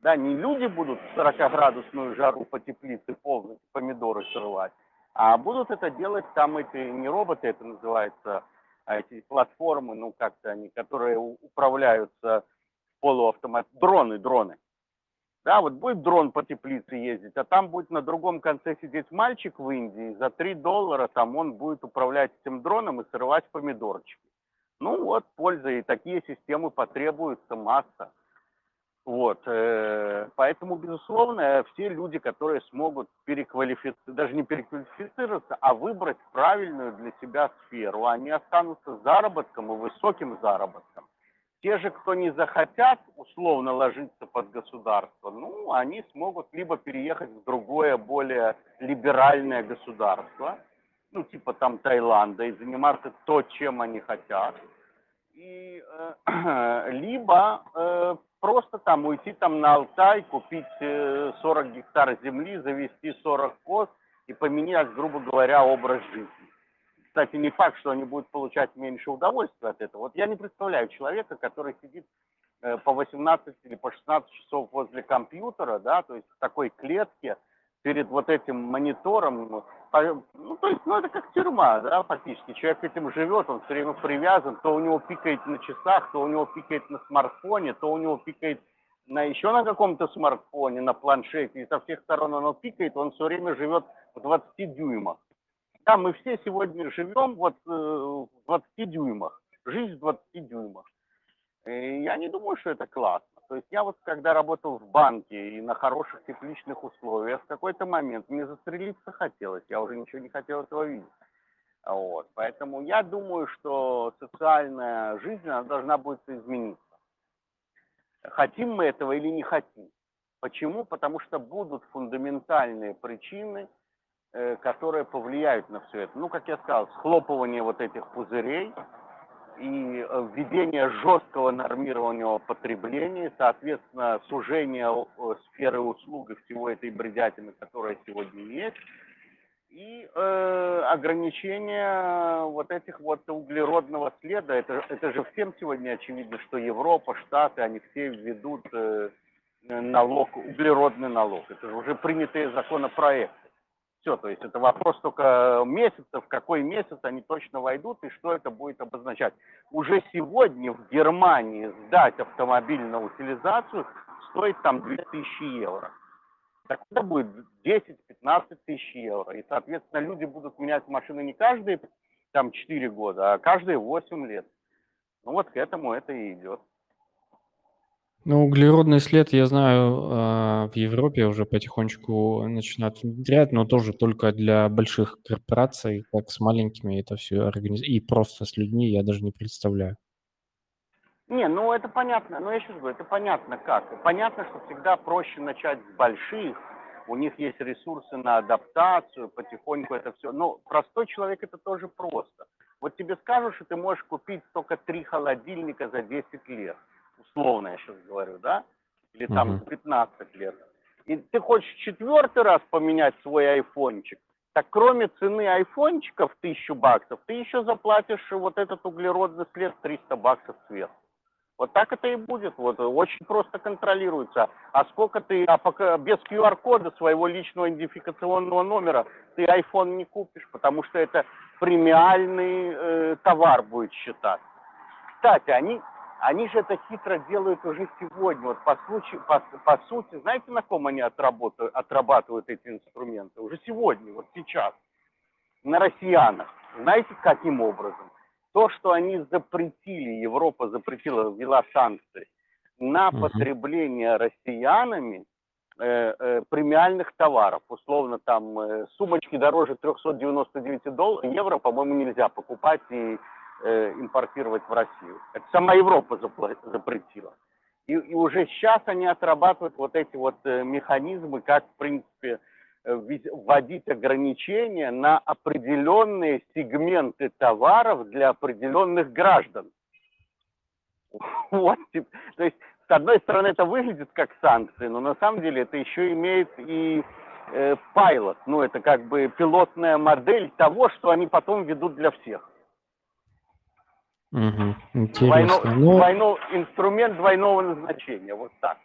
Да, не люди будут в 40-градусную жару по теплице полностью помидоры срывать, а будут это делать там эти, не роботы, это называется, а эти платформы, ну как-то они, которые управляются полуавтомат, дроны, дроны. Да, вот будет дрон по теплице ездить, а там будет на другом конце сидеть мальчик в Индии, за 3 доллара там он будет управлять этим дроном и срывать помидорчики. Ну вот, польза, и такие системы потребуются масса. Вот, э, поэтому, безусловно, все люди, которые смогут переквалифицироваться, даже не переквалифицироваться, а выбрать правильную для себя сферу, они останутся заработком и высоким заработком. Те же, кто не захотят условно ложиться под государство, ну, они смогут либо переехать в другое, более либеральное государство, ну, типа там Таиланда, и заниматься то, чем они хотят, и, э, либо э, просто там уйти там на Алтай, купить э, 40 гектар земли, завести 40 коз и поменять, грубо говоря, образ жизни кстати, не факт, что они будут получать меньше удовольствия от этого. Вот я не представляю человека, который сидит э, по 18 или по 16 часов возле компьютера, да, то есть в такой клетке перед вот этим монитором, ну, то есть, ну, это как тюрьма, да, фактически. Человек этим живет, он все время привязан, то у него пикает на часах, то у него пикает на смартфоне, то у него пикает на еще на каком-то смартфоне, на планшете, и со всех сторон оно пикает, он все время живет в 20 дюймах. Да, мы все сегодня живем вот э, в 20 дюймах, жизнь в 20 дюймах. И я не думаю, что это классно. То есть я вот когда работал в банке и на хороших тепличных условиях, в какой-то момент мне застрелиться хотелось, я уже ничего не хотел этого видеть. Вот. Поэтому я думаю, что социальная жизнь она должна будет измениться. Хотим мы этого или не хотим. Почему? Потому что будут фундаментальные причины – которые повлияют на все это. Ну, как я сказал, схлопывание вот этих пузырей и э, введение жесткого нормирования потребления, соответственно, сужение э, сферы услуг и всего этой бредятины, которая сегодня есть, и э, ограничение вот этих вот углеродного следа. Это, это же всем сегодня очевидно, что Европа, Штаты, они все введут э, налог, углеродный налог. Это же уже принятые законопроекты все. То есть это вопрос только месяца, в какой месяц они точно войдут и что это будет обозначать. Уже сегодня в Германии сдать автомобиль на утилизацию стоит там 2000 евро. Так это будет 10-15 тысяч евро. И, соответственно, люди будут менять машины не каждые там 4 года, а каждые 8 лет. Ну вот к этому это и идет. Ну, углеродный след, я знаю, а, в Европе уже потихонечку начинают внедрять, но тоже только для больших корпораций, как с маленькими это все организовать. И просто с людьми я даже не представляю. Не, ну это понятно, но я сейчас говорю, это понятно как. Понятно, что всегда проще начать с больших, у них есть ресурсы на адаптацию, потихоньку это все. Но простой человек это тоже просто. Вот тебе скажут, что ты можешь купить только три холодильника за 10 лет. Условно я сейчас говорю, да? Или там Мгм. за 15 лет. И ты хочешь четвертый раз поменять свой айфончик, так кроме цены айфончика в тысячу баксов, ты еще заплатишь вот этот углеродный след 300 баксов сверху. Вот так это и будет. Вот очень просто контролируется. А сколько ты, а пока без QR-кода своего личного идентификационного номера ты iPhone не купишь, потому что это премиальный э, товар будет считаться. Кстати, они, они же это хитро делают уже сегодня. Вот по, случаю, по, по сути, знаете, на ком они отработают, отрабатывают эти инструменты? Уже сегодня, вот сейчас. На россиянах. Знаете, каким образом? то, что они запретили, Европа запретила, ввела санкции на потребление россиянами э, э, премиальных товаров. Условно, там э, сумочки дороже 399 долларов, евро, по-моему, нельзя покупать и э, импортировать в Россию. Это сама Европа запретила. И, и уже сейчас они отрабатывают вот эти вот э, механизмы, как, в принципе, э, вводить ограничения на определенные сегменты товаров для определенных граждан. Вот, то есть, с одной стороны, это выглядит как санкции, но на самом деле это еще имеет и э, пайлот, ну, это как бы пилотная модель того, что они потом ведут для всех. Двойно- Интересно. Ну, двойно- инструмент двойного назначения, вот так.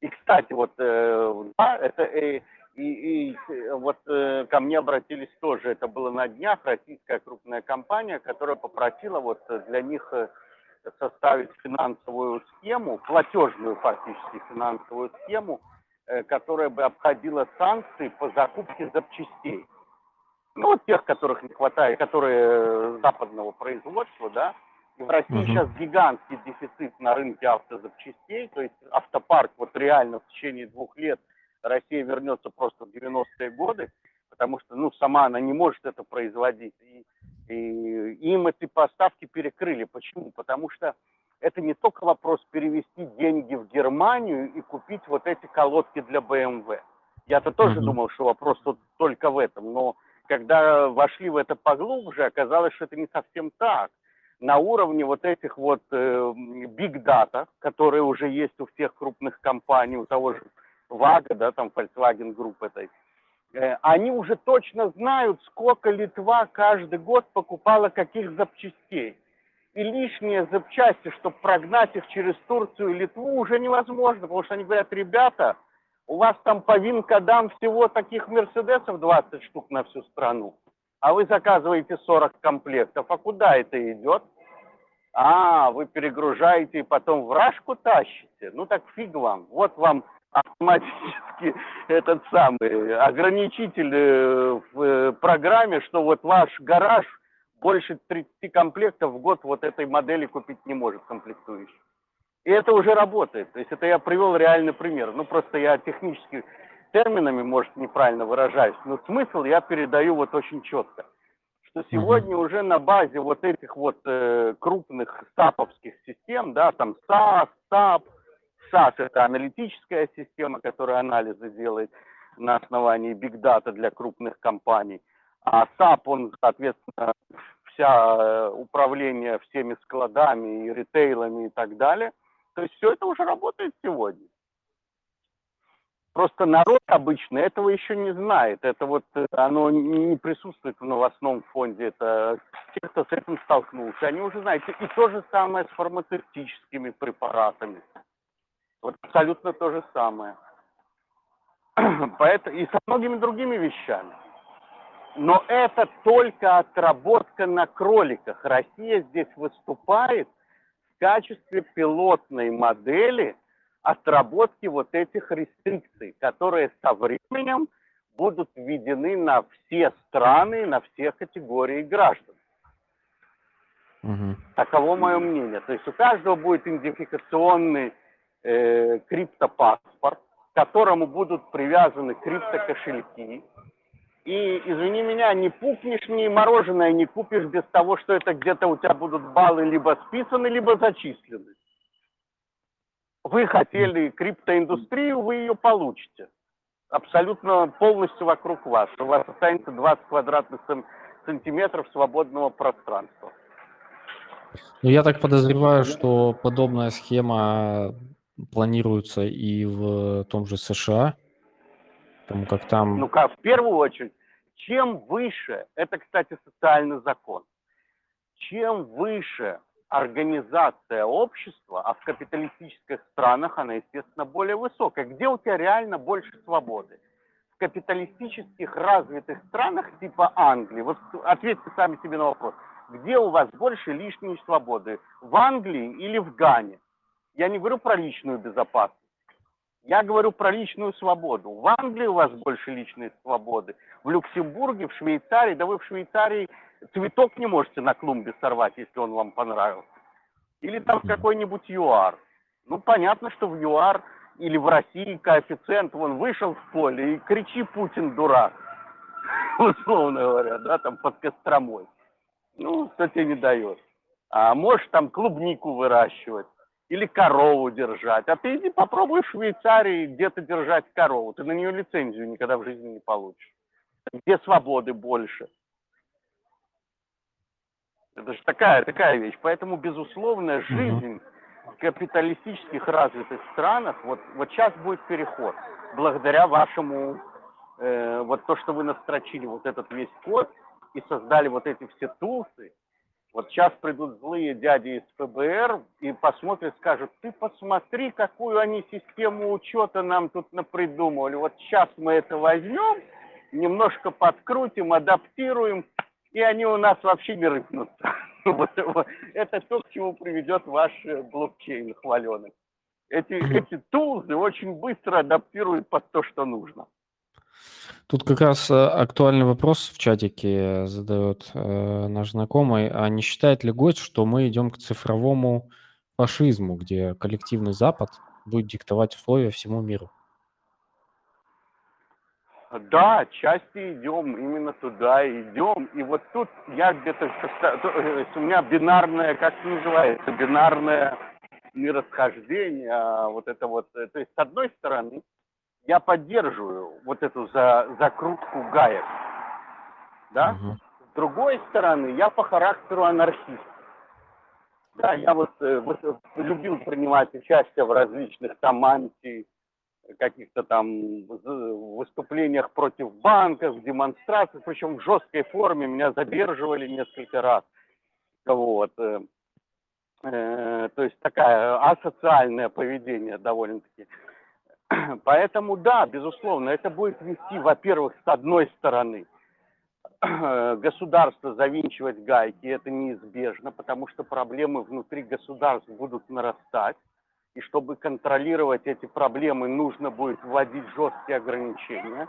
И, кстати, вот, э, да, это э, и, и, э, вот э, ко мне обратились тоже, это было на днях, российская крупная компания, которая попросила вот для них э, составить финансовую схему, платежную фактически финансовую схему, э, которая бы обходила санкции по закупке запчастей. Ну, вот тех, которых не хватает, которые э, западного производства, да. В России Мгм. сейчас гигантский дефицит на рынке автозапчастей, то есть автопарк вот реально в течение двух лет Россия вернется просто в 90-е годы, потому что, ну, сама она не может это производить. И, и им эти поставки перекрыли. Почему? Потому что это не только вопрос перевести деньги в Германию и купить вот эти колодки для BMW. Я-то тоже Мгм. думал, что вопрос тут только в этом, но когда вошли в это поглубже, оказалось, что это не совсем так. На уровне вот этих вот биг дата, которые уже есть у всех крупных компаний, у того же Вага, да, там Volkswagen Group этой, э, они уже точно знают, сколько Литва каждый год покупала каких запчастей. И лишние запчасти, чтобы прогнать их через Турцию и Литву, уже невозможно, потому что они говорят, ребята, у вас там по вин-кодам всего таких Мерседесов 20 штук на всю страну, а вы заказываете 40 комплектов. А куда это идет? А, вы перегружаете и потом в рашку тащите? Ну так фиг вам. Вот вам автоматически этот самый ограничитель э, в э, программе, что вот ваш гараж больше 30 комплектов в год вот этой модели купить не может комплектующий. И это уже работает. То есть это я привел реальный пример. Ну, просто я технически терминами, может, неправильно выражаюсь, но смысл я передаю вот очень четко. Что сегодня уже на базе вот этих вот э, крупных SAP овских систем, да, там SAS, SAP, SAS это аналитическая система, которая анализы делает на основании big data для крупных компаний, а SAP, он, соответственно, вся э, управление всеми складами и ритейлами и так далее. То есть все это уже работает сегодня. Просто народ обычно этого еще не знает. Это вот э, оно не присутствует в новостном фонде. Это те, кто с этим столкнулся, они уже знают. И то же самое с фармацевтическими препаратами. Вот абсолютно то же самое. Поэтому, и со многими другими вещами. Но это только отработка на кроликах. Россия здесь выступает качестве пилотной модели отработки вот этих рестрикций, которые со временем будут введены на все страны, на все категории граждан. Мгм. Таково мое мнение. То есть у каждого будет идентификационный э, криптопаспорт, к которому будут привязаны криптокошельки. И, извини меня, не пукнешь мне мороженое, не купишь без того, что это где-то у тебя будут баллы либо списаны, либо зачислены. Вы хотели криптоиндустрию, вы ее получите. Абсолютно полностью вокруг вас. У вас останется 20 квадратных сантиметров свободного пространства. Ну, я так подозреваю, что подобная схема планируется и в том же США, потому как там... Ну, как, в первую очередь, чем выше, это, кстати, социальный закон, чем выше организация общества, а в капиталистических странах она, естественно, более высокая. Где у тебя реально больше свободы? В капиталистических развитых странах типа Англии, вот ответьте сами себе на вопрос, где у вас больше лишней свободы? В Англии или в Гане? Я не говорю про личную безопасность. Я говорю про личную свободу. В Англии у вас больше личной свободы. В Люксембурге, в Швейцарии, да вы в Швейцарии цветок не можете на клумбе сорвать, если он вам понравился. Или там какой-нибудь ЮАР. Ну, понятно, что в ЮАР или в России коэффициент, он вышел в поле и кричи Путин дурак, условно говоря, да, там под Костромой. Ну, что тебе не дает. А можешь там клубнику выращивать или корову держать. А ты иди попробуй в Швейцарии где-то держать корову. Ты на нее лицензию никогда в жизни не получишь. Где свободы больше. Это же такая, такая вещь. Поэтому, безусловно, жизнь в капиталистических развитых странах, вот, вот сейчас будет переход. Благодаря вашему, э, вот то, что вы настрочили вот этот весь код и создали вот эти все тулсы, вот сейчас придут злые дяди из ФБР и посмотрят, скажут, ты посмотри, какую они систему учета нам тут напридумывали. Вот сейчас мы это возьмем, немножко подкрутим, адаптируем, и они у нас вообще не рыпнутся. Это то, к чему приведет ваш э, блокчейн хваленый. Эти, эти тулзы очень быстро адаптируют под то, что нужно. Тут как раз э, актуальный вопрос в чатике задает э, наш знакомый. А не считает ли гость, что мы идем к цифровому фашизму, где коллективный Запад будет диктовать условия всему миру? Да, части идем, именно туда идем. И вот тут я где-то, э, у меня бинарное, как это называется, бинарное миросхождение, а вот это вот, э, то есть с одной стороны, я поддерживаю вот эту за, закрутку гаек, да, угу. с другой стороны, я по характеру анархист. Да, я вот, э, вот любил принимать участие в различных там анти, каких-то там выступлениях против банков, демонстрациях, причем в жесткой форме меня задерживали несколько раз. Вот. Э, э, то есть такая асоциальное поведение довольно-таки. Поэтому да, безусловно, это будет вести, во-первых, с одной стороны, государство завинчивать гайки, это неизбежно, потому что проблемы внутри государств будут нарастать и чтобы контролировать эти проблемы, нужно будет вводить жесткие ограничения.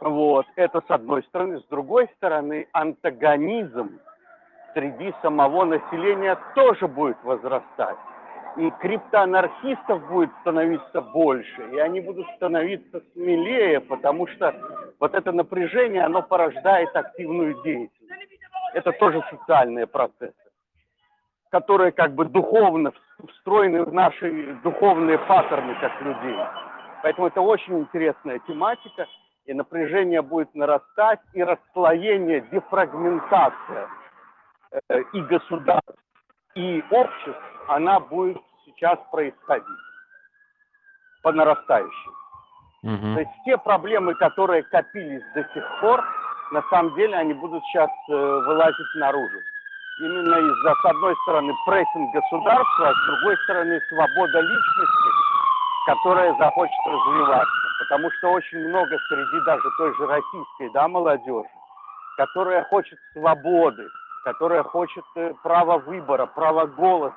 Вот, это с одной стороны. С другой стороны, антагонизм среди самого населения тоже будет возрастать. И криптоанархистов будет становиться больше, и они будут становиться смелее, потому что вот это напряжение, оно порождает активную деятельность. Это тоже социальные процессы которые как бы духовно встроены в наши духовные паттерны как людей. Поэтому это очень интересная тематика, и напряжение будет нарастать, и расслоение, дефрагментация э, и государств, и обществ, она будет сейчас происходить по нарастающей. Угу. То есть те проблемы, которые копились до сих пор, на самом деле они будут сейчас э, вылазить наружу именно из-за, с одной стороны, прессинг государства, а с другой стороны, свобода личности, которая захочет развиваться. Потому что очень много среди даже той же российской да, молодежи, которая хочет свободы, которая хочет э, права выбора, права голоса,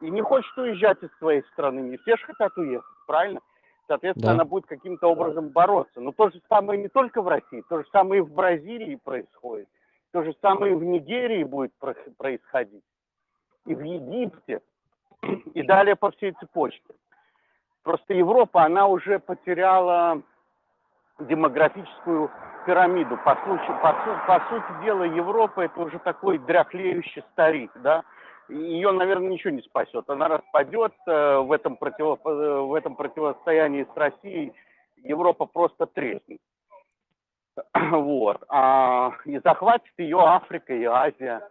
и не хочет уезжать из своей страны. Не все же хотят уехать, правильно? Соответственно, да. она будет каким-то образом бороться. Но то же самое не только в России, то же самое и в Бразилии происходит. То же самое в Нигерии будет происходить, и в Египте, и далее по всей цепочке. Просто Европа, она уже потеряла демографическую пирамиду. По, случаю, по, по сути дела, Европа это уже такой дряхлеющий старик, да. Ее, наверное, ничего не спасет. Она распадется в этом, против, в этом противостоянии с Россией. Европа просто треснет. Вот. А, и захватит ее Африка и Азия.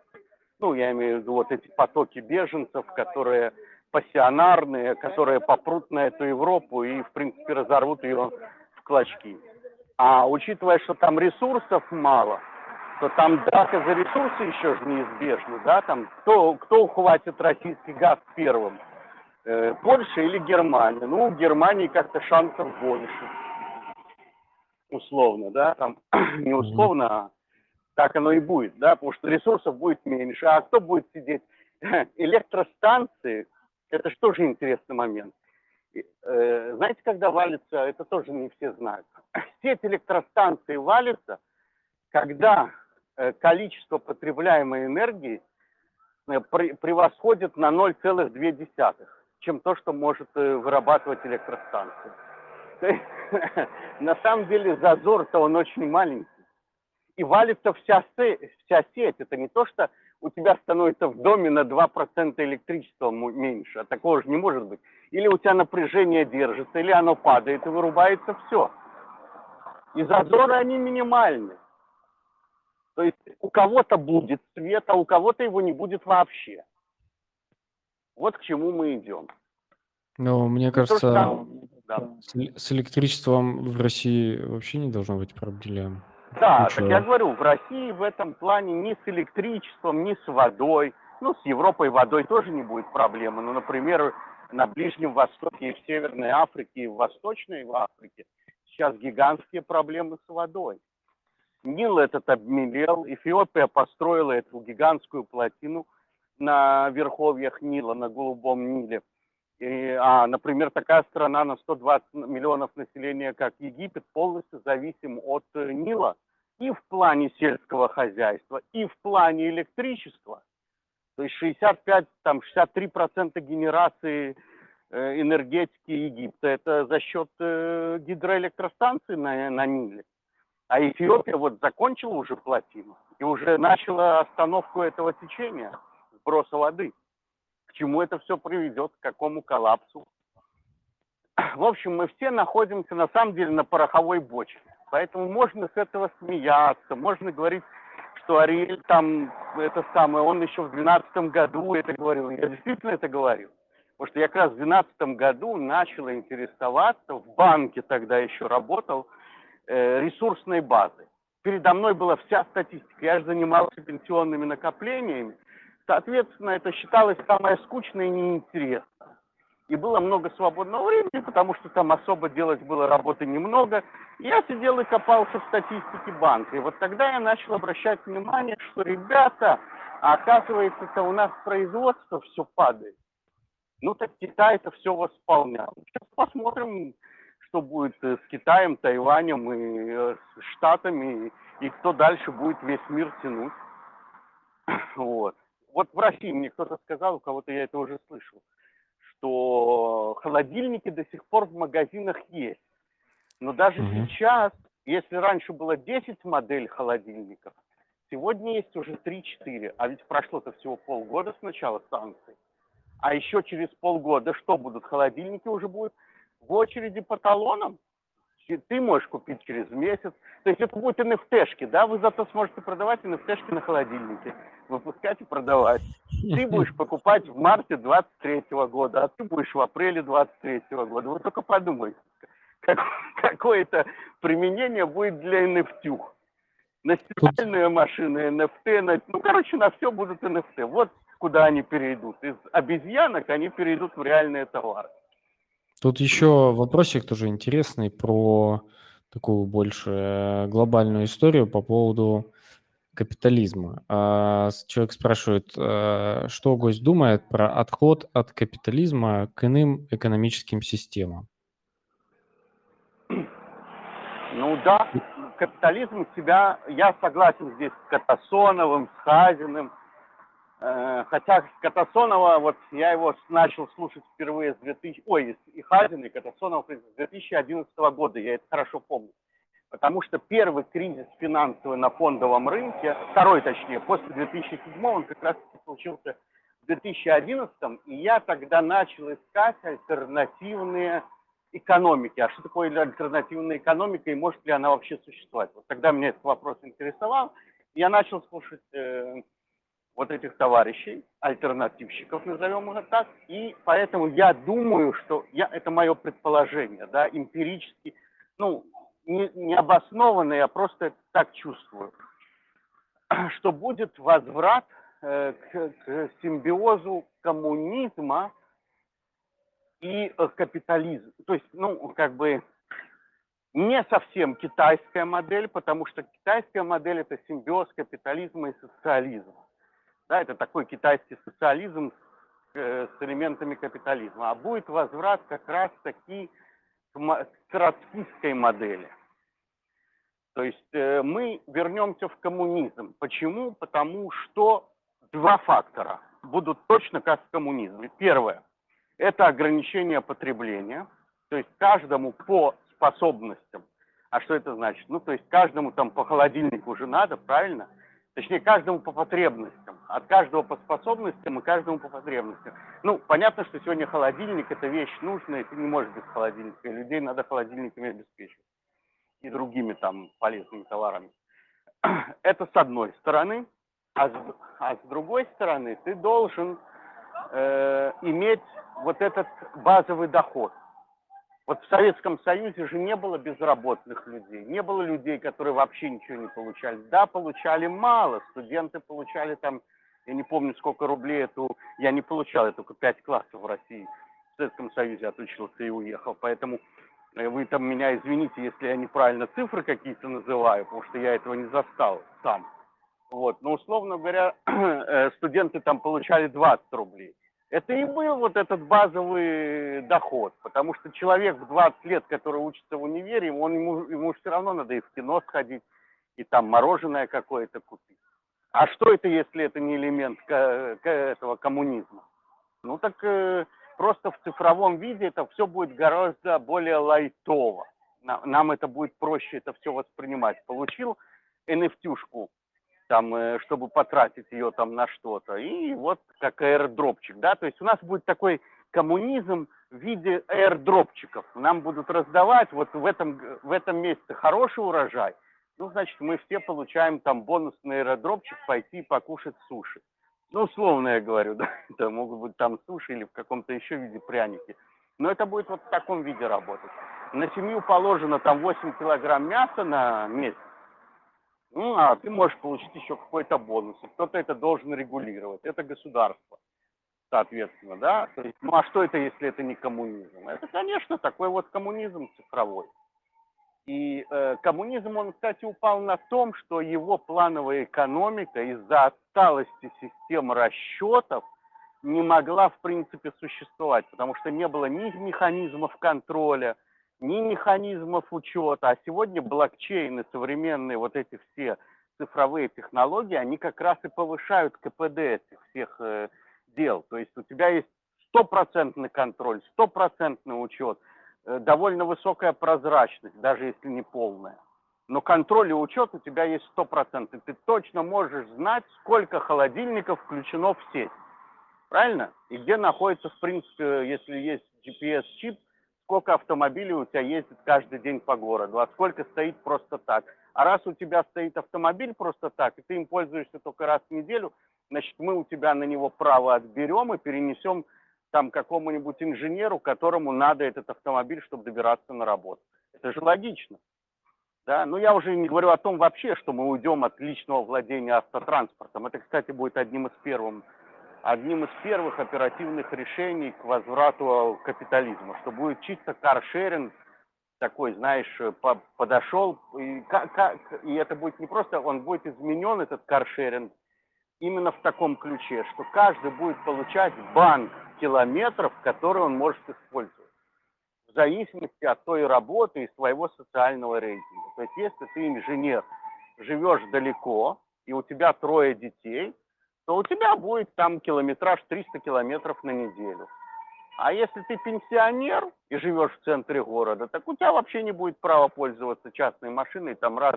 Ну, я имею в виду вот эти потоки беженцев, которые пассионарные, которые попрут на эту Европу и, в принципе, разорвут ее в клочки. А учитывая, что там ресурсов мало, то там драка за ресурсы еще же неизбежна, да, там кто, кто ухватит российский газ первым, э, Польша или Германия? Ну, у Германии как-то шансов больше, условно, да, там не условно, а так оно и будет, да, потому что ресурсов будет меньше. А кто будет сидеть? Электростанции, это же тоже интересный момент. Э, знаете, когда валится, это тоже не все знают. Сеть электростанций валится, когда количество потребляемой энергии э, превосходит на 0,2, чем то, что может вырабатывать электростанция. На самом деле зазор-то он очень маленький. И валится вся, вся сеть. Это не то, что у тебя становится в доме на 2% электричества меньше, а такого же не может быть. Или у тебя напряжение держится, или оно падает и вырубается все. И зазоры, они минимальны. То есть у кого-то будет свет, а у кого-то его не будет вообще. Вот к чему мы идем. Ну, мне кажется, то, да. с, электричеством в России вообще не должно быть проблем. Да, Ничего. так я говорю, в России в этом плане ни с электричеством, ни с водой, ну, с Европой водой тоже не будет проблемы. Ну, например, на Ближнем Востоке и в Северной Африке, и в Восточной Африке сейчас гигантские проблемы с водой. Нил этот обмелел, Эфиопия построила эту гигантскую плотину на верховьях Нила, на Голубом Ниле. И, а, например, такая страна на 120 миллионов населения, как Египет, полностью зависим от э, Нила и в плане сельского хозяйства, и в плане электричества. То есть 65, там 63% генерации э, энергетики Египта это за счет э, гидроэлектростанций на, на Ниле. А Эфиопия вот закончила уже плотину и уже начала остановку этого течения, сброса воды к чему это все приведет, к какому коллапсу. В общем, мы все находимся на самом деле на пороховой бочке. Поэтому можно с этого смеяться, можно говорить, что Ариэль там, это самое, он еще в 2012 году это говорил. Я действительно это говорил. Потому что я как раз в 2012 году начал интересоваться, в банке тогда еще работал, ресурсной базой. Передо мной была вся статистика. Я же занимался пенсионными накоплениями. Соответственно, это считалось самое скучное и неинтересное. И было много свободного времени, потому что там особо делать было работы немного. Я сидел и копался в статистике банка. И вот тогда я начал обращать внимание, что, ребята, оказывается, это у нас производство все падает. Ну так Китай это все восполнял. Сейчас посмотрим, что будет э, с Китаем, Тайванем и э, с Штатами, и кто дальше будет весь мир тянуть. Вот вот в России мне кто-то сказал, у кого-то я это уже слышал, что холодильники до сих пор в магазинах есть. Но даже угу. сейчас, если раньше было 10 моделей холодильников, сегодня есть уже 3-4. А ведь прошло-то всего полгода с начала санкций. А еще через полгода что будут? Холодильники уже будут в очереди по талонам ты можешь купить через месяц. То есть это будут NFT-шки, да, вы зато сможете продавать NFT-шки на холодильнике, выпускать и продавать. Ты будешь покупать в марте 23 года, а ты будешь в апреле 23 года. Вы только подумайте, как, какое-то применение будет для NFT. На стиральные машины NFT, на, ну, короче, на все будут NFT. Вот куда они перейдут. Из обезьянок они перейдут в реальные товары. Тут еще вопросик тоже интересный про такую больше э, глобальную историю по поводу капитализма. А, человек спрашивает, э, что гость думает про отход от капитализма к иным экономическим системам? Ну да, капитализм себя, я согласен здесь с Катасоновым, с Хазиным, хотя Катасонова, вот я его начал слушать впервые с 2000, ой, и Хазин, и Катасонова с 2011 года, я это хорошо помню. Потому что первый кризис финансовый на фондовом рынке, второй точнее, после 2007 он как раз случился в 2011, и я тогда начал искать альтернативные экономики. А что такое альтернативная экономика и может ли она вообще существовать? Вот тогда меня этот вопрос интересовал. Я начал слушать э, вот этих товарищей, альтернативщиков, назовем их так, и поэтому я думаю, что я, это мое предположение, да, эмпирически, ну, не, не обоснованно, я просто так чувствую, что будет возврат э, к, к симбиозу коммунизма и э, капитализма. То есть, ну, как бы не совсем китайская модель, потому что китайская модель это симбиоз капитализма и социализма. Да, это такой китайский социализм с, э, с элементами капитализма. А будет возврат как раз таки к троцкистской модели. То есть э, мы вернемся в коммунизм. Почему? Потому что два фактора будут точно как в коммунизме. Первое – это ограничение потребления, то есть каждому по способностям. А что это значит? Ну, то есть каждому там по холодильнику уже надо, правильно? Точнее, каждому по потребностям. От каждого по способностям и каждому по потребностям. Ну, понятно, что сегодня холодильник – это вещь нужная, ты не можешь без холодильника. И людей надо холодильниками обеспечивать и другими там полезными товарами. Это с одной стороны. А с, а с другой стороны ты должен э, иметь вот этот базовый доход. Вот в Советском Союзе же не было безработных людей, не было людей, которые вообще ничего не получали. Да, получали мало, студенты получали там, я не помню, сколько рублей эту, я не получал, я только пять классов в России. В Советском Союзе отучился и уехал, поэтому Э, вы там меня извините, если я неправильно цифры какие-то называю, потому что я этого не застал сам. Вот. Но, условно говоря, э, студенты там получали 20 рублей. Это и был вот этот базовый доход, потому что человек в 20 лет, который учится в универе, он, ему, ему все равно надо и в кино сходить, и там мороженое какое-то купить. А что это, если это не элемент этого коммунизма? Ну так э, Просто в цифровом виде это все будет гораздо более лайтово. Нам это будет проще это все воспринимать. Получил NFT-шку, там, э, чтобы потратить ее там на что-то. И вот как airdropчик, да, то есть у нас будет такой коммунизм в виде airdropчиков. Нам будут раздавать, вот в этом, в этом месяце хороший урожай, ну, значит, мы все получаем там бонусный airdropчик пойти покушать суши. Ну, условно я говорю, да, это могут быть там суши или в каком-то еще виде пряники. Но это будет вот в таком виде работать. На семью положено там 8 килограмм мяса на месяц. Ну, а ты можешь получить еще какой-то бонус. Кто-то это должен регулировать. Это государство, соответственно, да. То есть, ну, а что это, если это не коммунизм? Это, конечно, такой вот коммунизм цифровой. И э, коммунизм, он, кстати, упал на том, что его плановая экономика из-за отсталости системы расчетов не могла, в принципе, существовать, потому что не было ни механизмов контроля, ни механизмов учета. А сегодня блокчейны, современные вот эти все цифровые технологии, они как раз и повышают КПД этих всех э, дел. То есть у тебя есть стопроцентный контроль, стопроцентный учет – Э, довольно высокая прозрачность, даже если не полная. Но контроль и учет у тебя есть 100%. Ты точно можешь знать, сколько холодильников включено в сеть. Правильно? И где находится, в принципе, если есть GPS-чип, сколько автомобилей у тебя ездит каждый день по городу, а сколько стоит просто так. А раз у тебя стоит автомобиль просто так, и ты им пользуешься только раз в неделю, значит, мы у тебя на него право отберем и перенесем там какому-нибудь инженеру, которому надо этот автомобиль, чтобы добираться на работу. Это же логично. Да? Но я уже не говорю о том вообще, что мы уйдем от личного владения автотранспортом. Это, кстати, будет одним из первых, одним из первых оперативных решений к возврату капитализма, что будет чисто каршеринг, такой, знаешь, по, подошел, и, как, и это будет не просто, он будет изменен, этот каршеринг, именно в таком ключе, что каждый будет получать банк километров, которые он может использовать в зависимости от той работы и своего социального рейтинга. То есть если ты инженер, живешь далеко, и у тебя трое детей, то у тебя будет там километраж 300 километров на неделю. А если ты пенсионер и живешь в центре города, так у тебя вообще не будет права пользоваться частной машиной там раз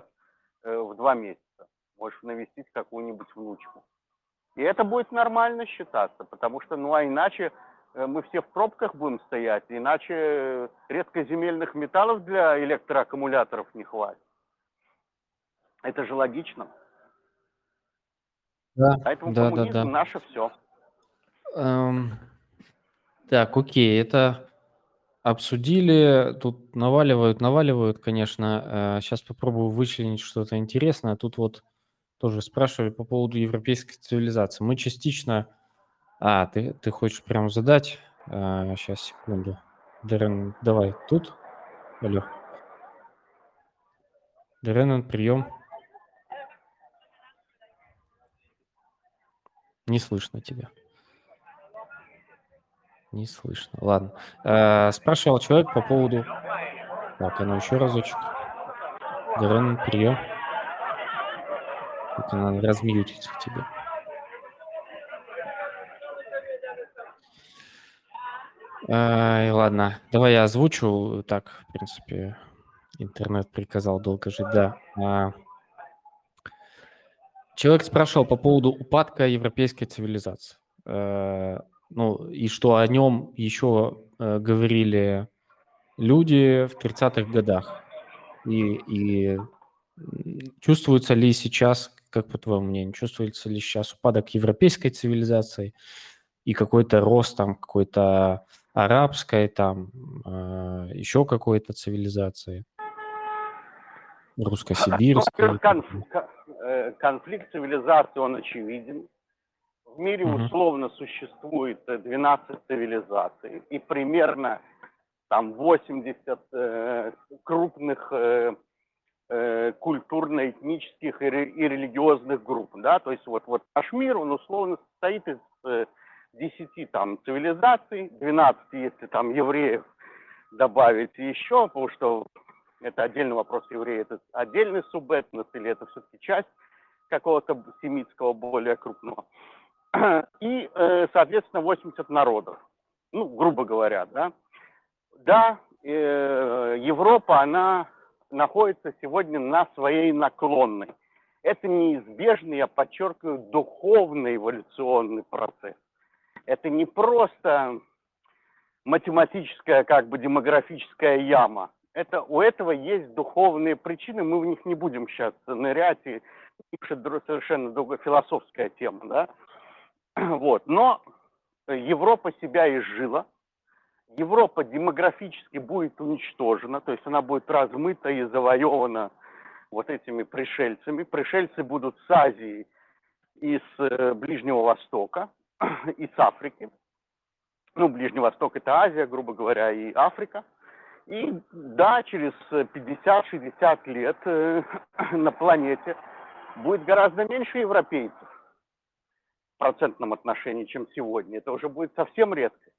э, в два месяца. Можешь навестить какую-нибудь внучку. И это будет нормально считаться, потому что, ну а иначе э, мы все в пробках будем стоять, иначе э, редкоземельных металлов для электроаккумуляторов не хватит. Это же логично. Да, Поэтому да, да, коммунизм да. наше все. Эм, так, окей, это обсудили. Тут наваливают, наваливают, конечно. Сейчас попробую вычленить что-то интересное. Тут вот тоже спрашивали по поводу европейской цивилизации. Мы частично... А, ты, ты хочешь прям задать? А, сейчас, секунду. Дерен, давай тут. Алло. Дерен, прием. Не слышно тебя. Не слышно. Ладно. Э, спрашивал человек по поводу... Так, а ну еще разочек. Дерен, прием. Только надо размьютить тебе. Ай, ладно, давай я озвучу. Так, в принципе, интернет приказал долго жить, да. Человек спрашивал по поводу упадка европейской цивилизации. Э, ну, и что о нем еще э, говорили люди в 30-х годах. И, и чувствуется ли сейчас, как по твоему мнению, чувствуется ли сейчас упадок европейской цивилизации и какой-то рост там какой-то арабской, там э, еще какой-то цивилизации? Русско-сибирской. Конф, конфликт цивилизации, он очевиден. В мире условно существует э, 12 цивилизаций, и примерно там 80 э, крупных э, э, культурно-этнических и, и религиозных групп, да, то есть вот, вот наш мир, он условно состоит из э, 10 там цивилизаций, 12, если там евреев добавить еще, потому что это отдельный вопрос евреи, это отдельный субэтнос или это все-таки часть какого-то семитского более крупного. И, э, соответственно, 80 народов, ну, грубо говоря, да. Да, э, Европа, она находится сегодня на своей наклонной. Это неизбежный, я подчеркиваю, духовный эволюционный процесс. Это не просто математическая, как бы демографическая яма. Это, у этого есть духовные причины, мы в них не будем сейчас нырять, и дру- совершенно другая философская тема, да. Вот. Но Европа себя изжила, Европа демографически будет уничтожена, то есть она будет размыта и завоевана вот этими пришельцами. Пришельцы будут с Азии и с э, Ближнего Востока, и с Африки. Ну, Ближний Восток – это Азия, грубо говоря, и Африка. И да, через 50-60 лет э, на планете будет гораздо меньше европейцев в процентном отношении, чем сегодня. Это уже будет совсем редко.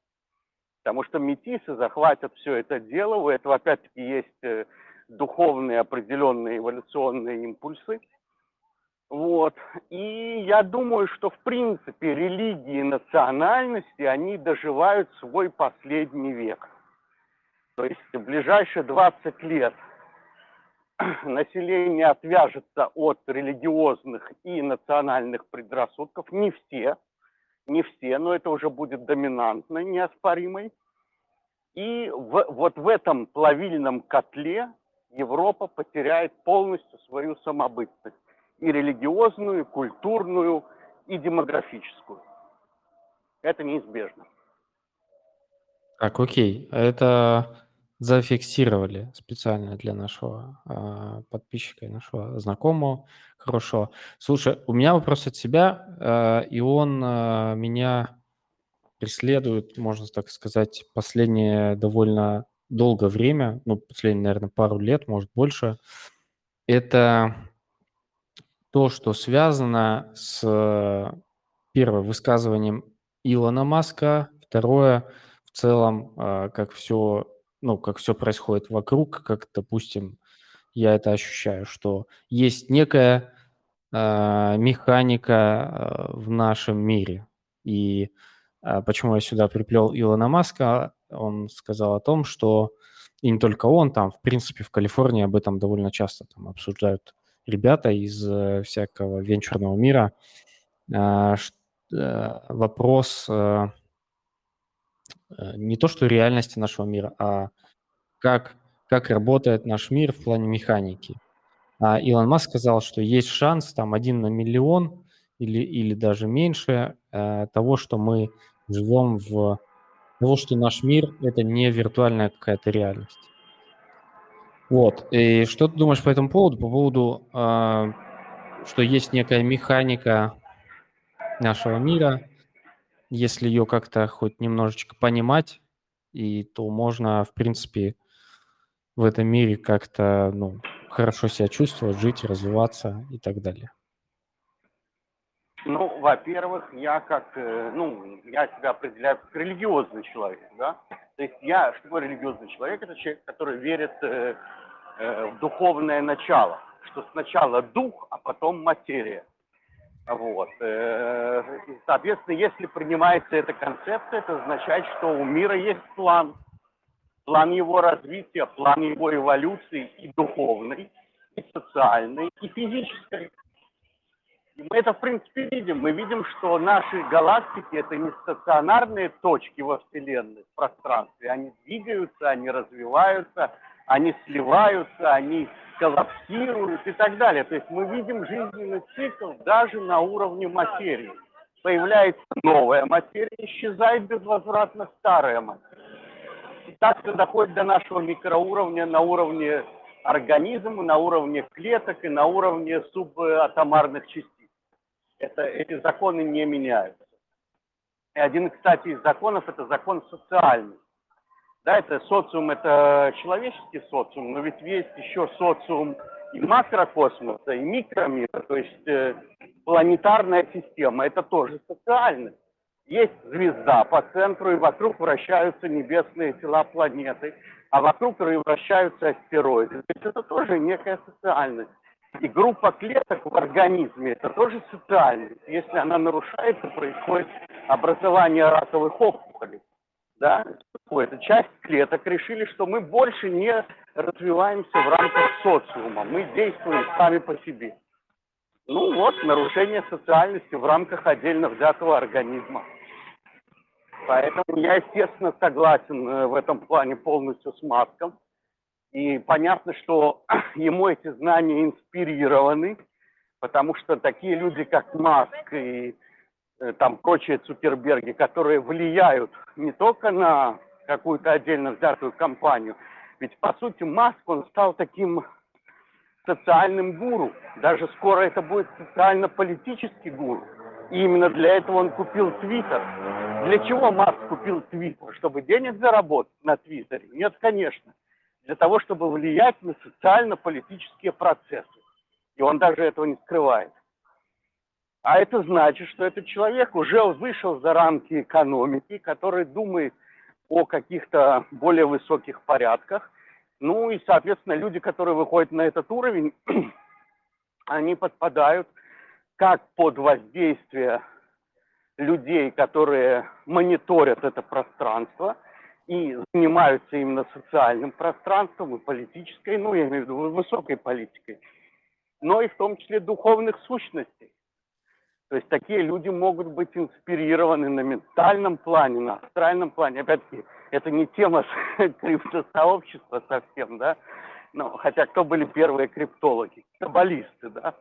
Потому что метисы захватят все это дело. У этого опять-таки есть э, духовные определенные эволюционные импульсы. Вот. И я думаю, что в принципе религии и национальности, они доживают свой последний век. То есть в ближайшие 20 лет население отвяжется от религиозных и национальных предрассудков. Не все, не все, но это уже будет доминантной, неоспоримой. И в, вот в этом плавильном котле Европа потеряет полностью свою самобытность. И религиозную, и культурную, и демографическую. Это неизбежно. Так, окей. Это зафиксировали специально для нашего а, подписчика и нашего знакомого хорошо. Слушай, у меня вопрос от себя, а, и он а, меня преследует, можно так сказать, последнее довольно долгое время, ну, последние, наверное, пару лет, может, больше. Это то, что связано с первое высказыванием Илона Маска, второе в целом, а, как все, ну, как все происходит вокруг, как, допустим, я это ощущаю, что есть некая а, механика а, в нашем мире, и а, почему я сюда приплел Илона Маска, он сказал о том, что и не только он, там, в принципе, в Калифорнии об этом довольно часто там обсуждают ребята из э, всякого венчурного мира. А, э, вопрос э, не то, что реальности нашего мира, а как, как работает наш мир в плане механики. А Илон Маск сказал, что есть шанс там один на миллион или, или даже меньше э, того, что мы живем в того, что наш мир – это не виртуальная какая-то реальность. Вот. И что ты думаешь по этому поводу? По поводу, э, что есть некая механика нашего мира, если ее как-то хоть немножечко понимать, и то можно, в принципе, в этом мире как-то ну, хорошо себя чувствовать, жить, развиваться и так далее. Ну, во-первых, я как, э, ну, я себя определяю как религиозный человек, да. То есть я, что такое религиозный человек? Это человек, который верит э, э, в духовное начало, что сначала дух, а потом материя. Вот. Э, соответственно, если принимается эта концепция, это означает, что у мира есть план. План его развития, план его эволюции и духовный, и социальный, и физической. И мы это, в принципе, видим. Мы видим, что наши галактики – это не стационарные точки во Вселенной, в пространстве. Они двигаются, они развиваются, они сливаются, они коллапсируют и так далее. То есть мы видим жизненный цикл даже на уровне материи. Появляется новая материя, исчезает безвозвратно старая материя. И так все доходит до нашего микроуровня на уровне организма, на уровне клеток и на уровне субатомарных частиц это, эти законы не меняются. И один, кстати, из законов – это закон социальный. Да, это социум, это человеческий социум, но ведь есть еще социум и макрокосмоса, и микромира, то есть э, планетарная система, это тоже социальность. Есть звезда по центру, и вокруг вращаются небесные тела планеты, а вокруг вращаются астероиды. То есть это тоже некая социальность. И группа клеток в организме – это тоже социальность. Если она нарушается, происходит образование раковых опухолей. Да? Это часть клеток решили, что мы больше не развиваемся в рамках социума. Мы действуем сами по себе. Ну вот, нарушение социальности в рамках отдельно взятого организма. Поэтому я, естественно, согласен э, в этом плане полностью с Маском. И понятно, что ему эти знания инспирированы, потому что такие люди, как Маск и там прочие Цукерберги, которые влияют не только на какую-то отдельно взятую компанию, ведь по сути Маск, он стал таким социальным гуру. Даже скоро это будет социально-политический гуру. И именно для этого он купил Твиттер. Для чего Маск купил Твиттер? Чтобы денег заработать на Твиттере? Нет, конечно для того, чтобы влиять на социально-политические процессы. И он даже этого не скрывает. А это значит, что этот человек уже вышел за рамки экономики, который думает о каких-то более высоких порядках. Ну и, соответственно, люди, которые выходят на этот уровень, они подпадают как под воздействие людей, которые мониторят это пространство – и занимаются именно социальным пространством и политической, ну, я имею в виду высокой политикой, но и в том числе духовных сущностей. То есть такие люди могут быть инспирированы на ментальном плане, на астральном плане. Опять-таки, это не тема криптосообщества совсем, да, но, хотя кто были первые криптологи? Каббалисты, да,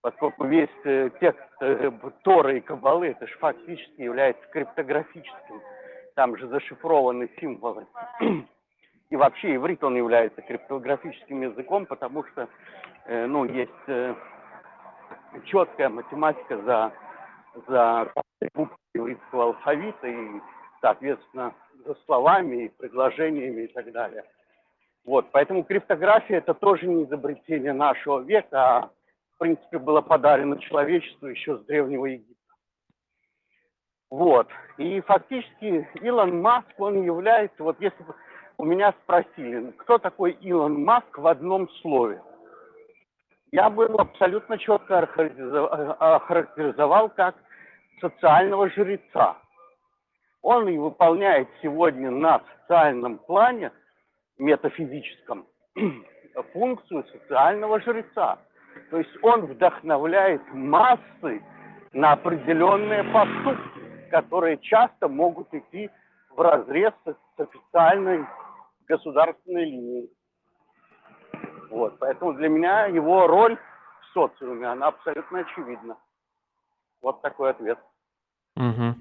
поскольку весь э, текст э, Торы и Каббалы, это же фактически является криптографическим там же зашифрованы символы. И вообще иврит, он является криптографическим языком, потому что, э, ну, есть э, четкая математика за, за буквы ивритского алфавита и, соответственно, за словами и предложениями и так далее. Вот, поэтому криптография это тоже не изобретение нашего века, а в принципе было подарено человечеству еще с Древнего Египта. Вот. И фактически Илон Маск, он является, вот если бы у меня спросили, кто такой Илон Маск в одном слове, я бы его абсолютно четко охарактеризовал как социального жреца. он и выполняет сегодня на социальном плане, метафизическом, функцию социального жреца. То есть он вдохновляет массы на определенные поступки, которые часто могут идти в разрез с официальной государственной линией. Вот, поэтому для меня его роль в социуме, она абсолютно очевидна. Вот такой ответ. Угу.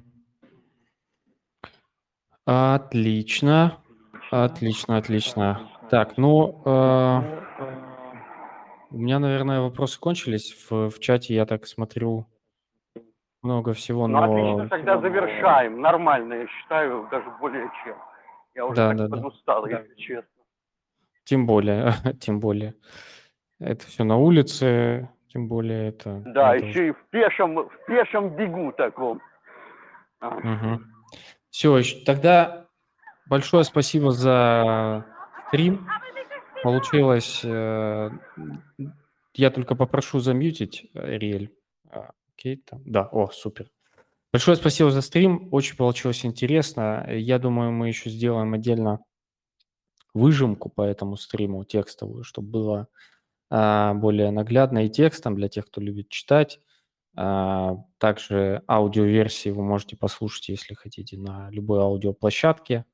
Отлично. Отлично, отлично. Так, ну, э, у меня, наверное, вопросы кончились. В, в чате я так смотрю много всего, Ну, но... отлично, тогда завершаем. Нормально, я считаю, даже более чем. Я уже Да, так да, да. подустал, если честно. Тем более, тем более. Это все на улице, тем более это... Да, это еще и в пешем, в пешем бегу таком. А, Все, тогда большое спасибо за стрим. Получилось... э, Я только попрошу замьютить э, Риэль. А, Окей, там. Да, о, супер. Большое спасибо за стрим. Очень получилось интересно. Я думаю, мы еще сделаем отдельно выжимку по этому стриму текстовую, чтобы было а, более наглядно и текстом для тех, кто любит читать. А, также аудиоверсии вы можете послушать, если хотите, на любой аудиоплощадке.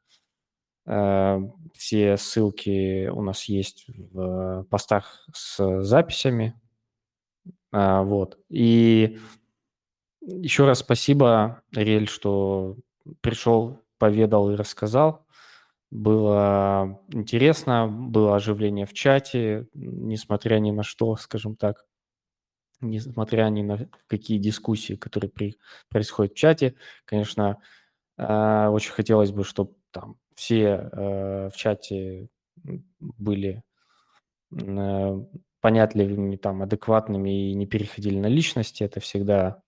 А, все ссылки у нас есть в постах с записями. А, вот. И еще раз спасибо, Рель, что пришел, поведал и рассказал. Было интересно, было оживление в чате, несмотря ни на что, скажем так, несмотря ни на какие дискуссии, которые при, происходят в чате. Конечно, э, очень хотелось бы, чтобы там все э, в чате были э, понятливыми, там, адекватными и не переходили на личности. Это всегда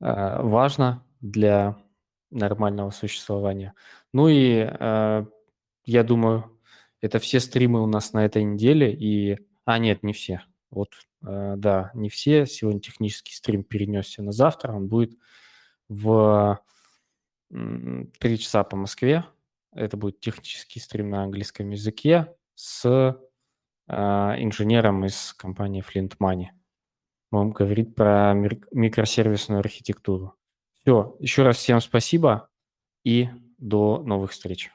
э, важно для нормального существования. Ну и э, я думаю, это все стримы у нас на этой неделе. И... А, нет, не все. Вот, э, да, не все. Сегодня технический стрим перенесся на завтра. Он будет в 3 часа по Москве. Это будет технический стрим на английском языке с э, инженером из компании Flint Money. Он говорит про микросервисную архитектуру. Все, еще раз всем спасибо и до новых встреч.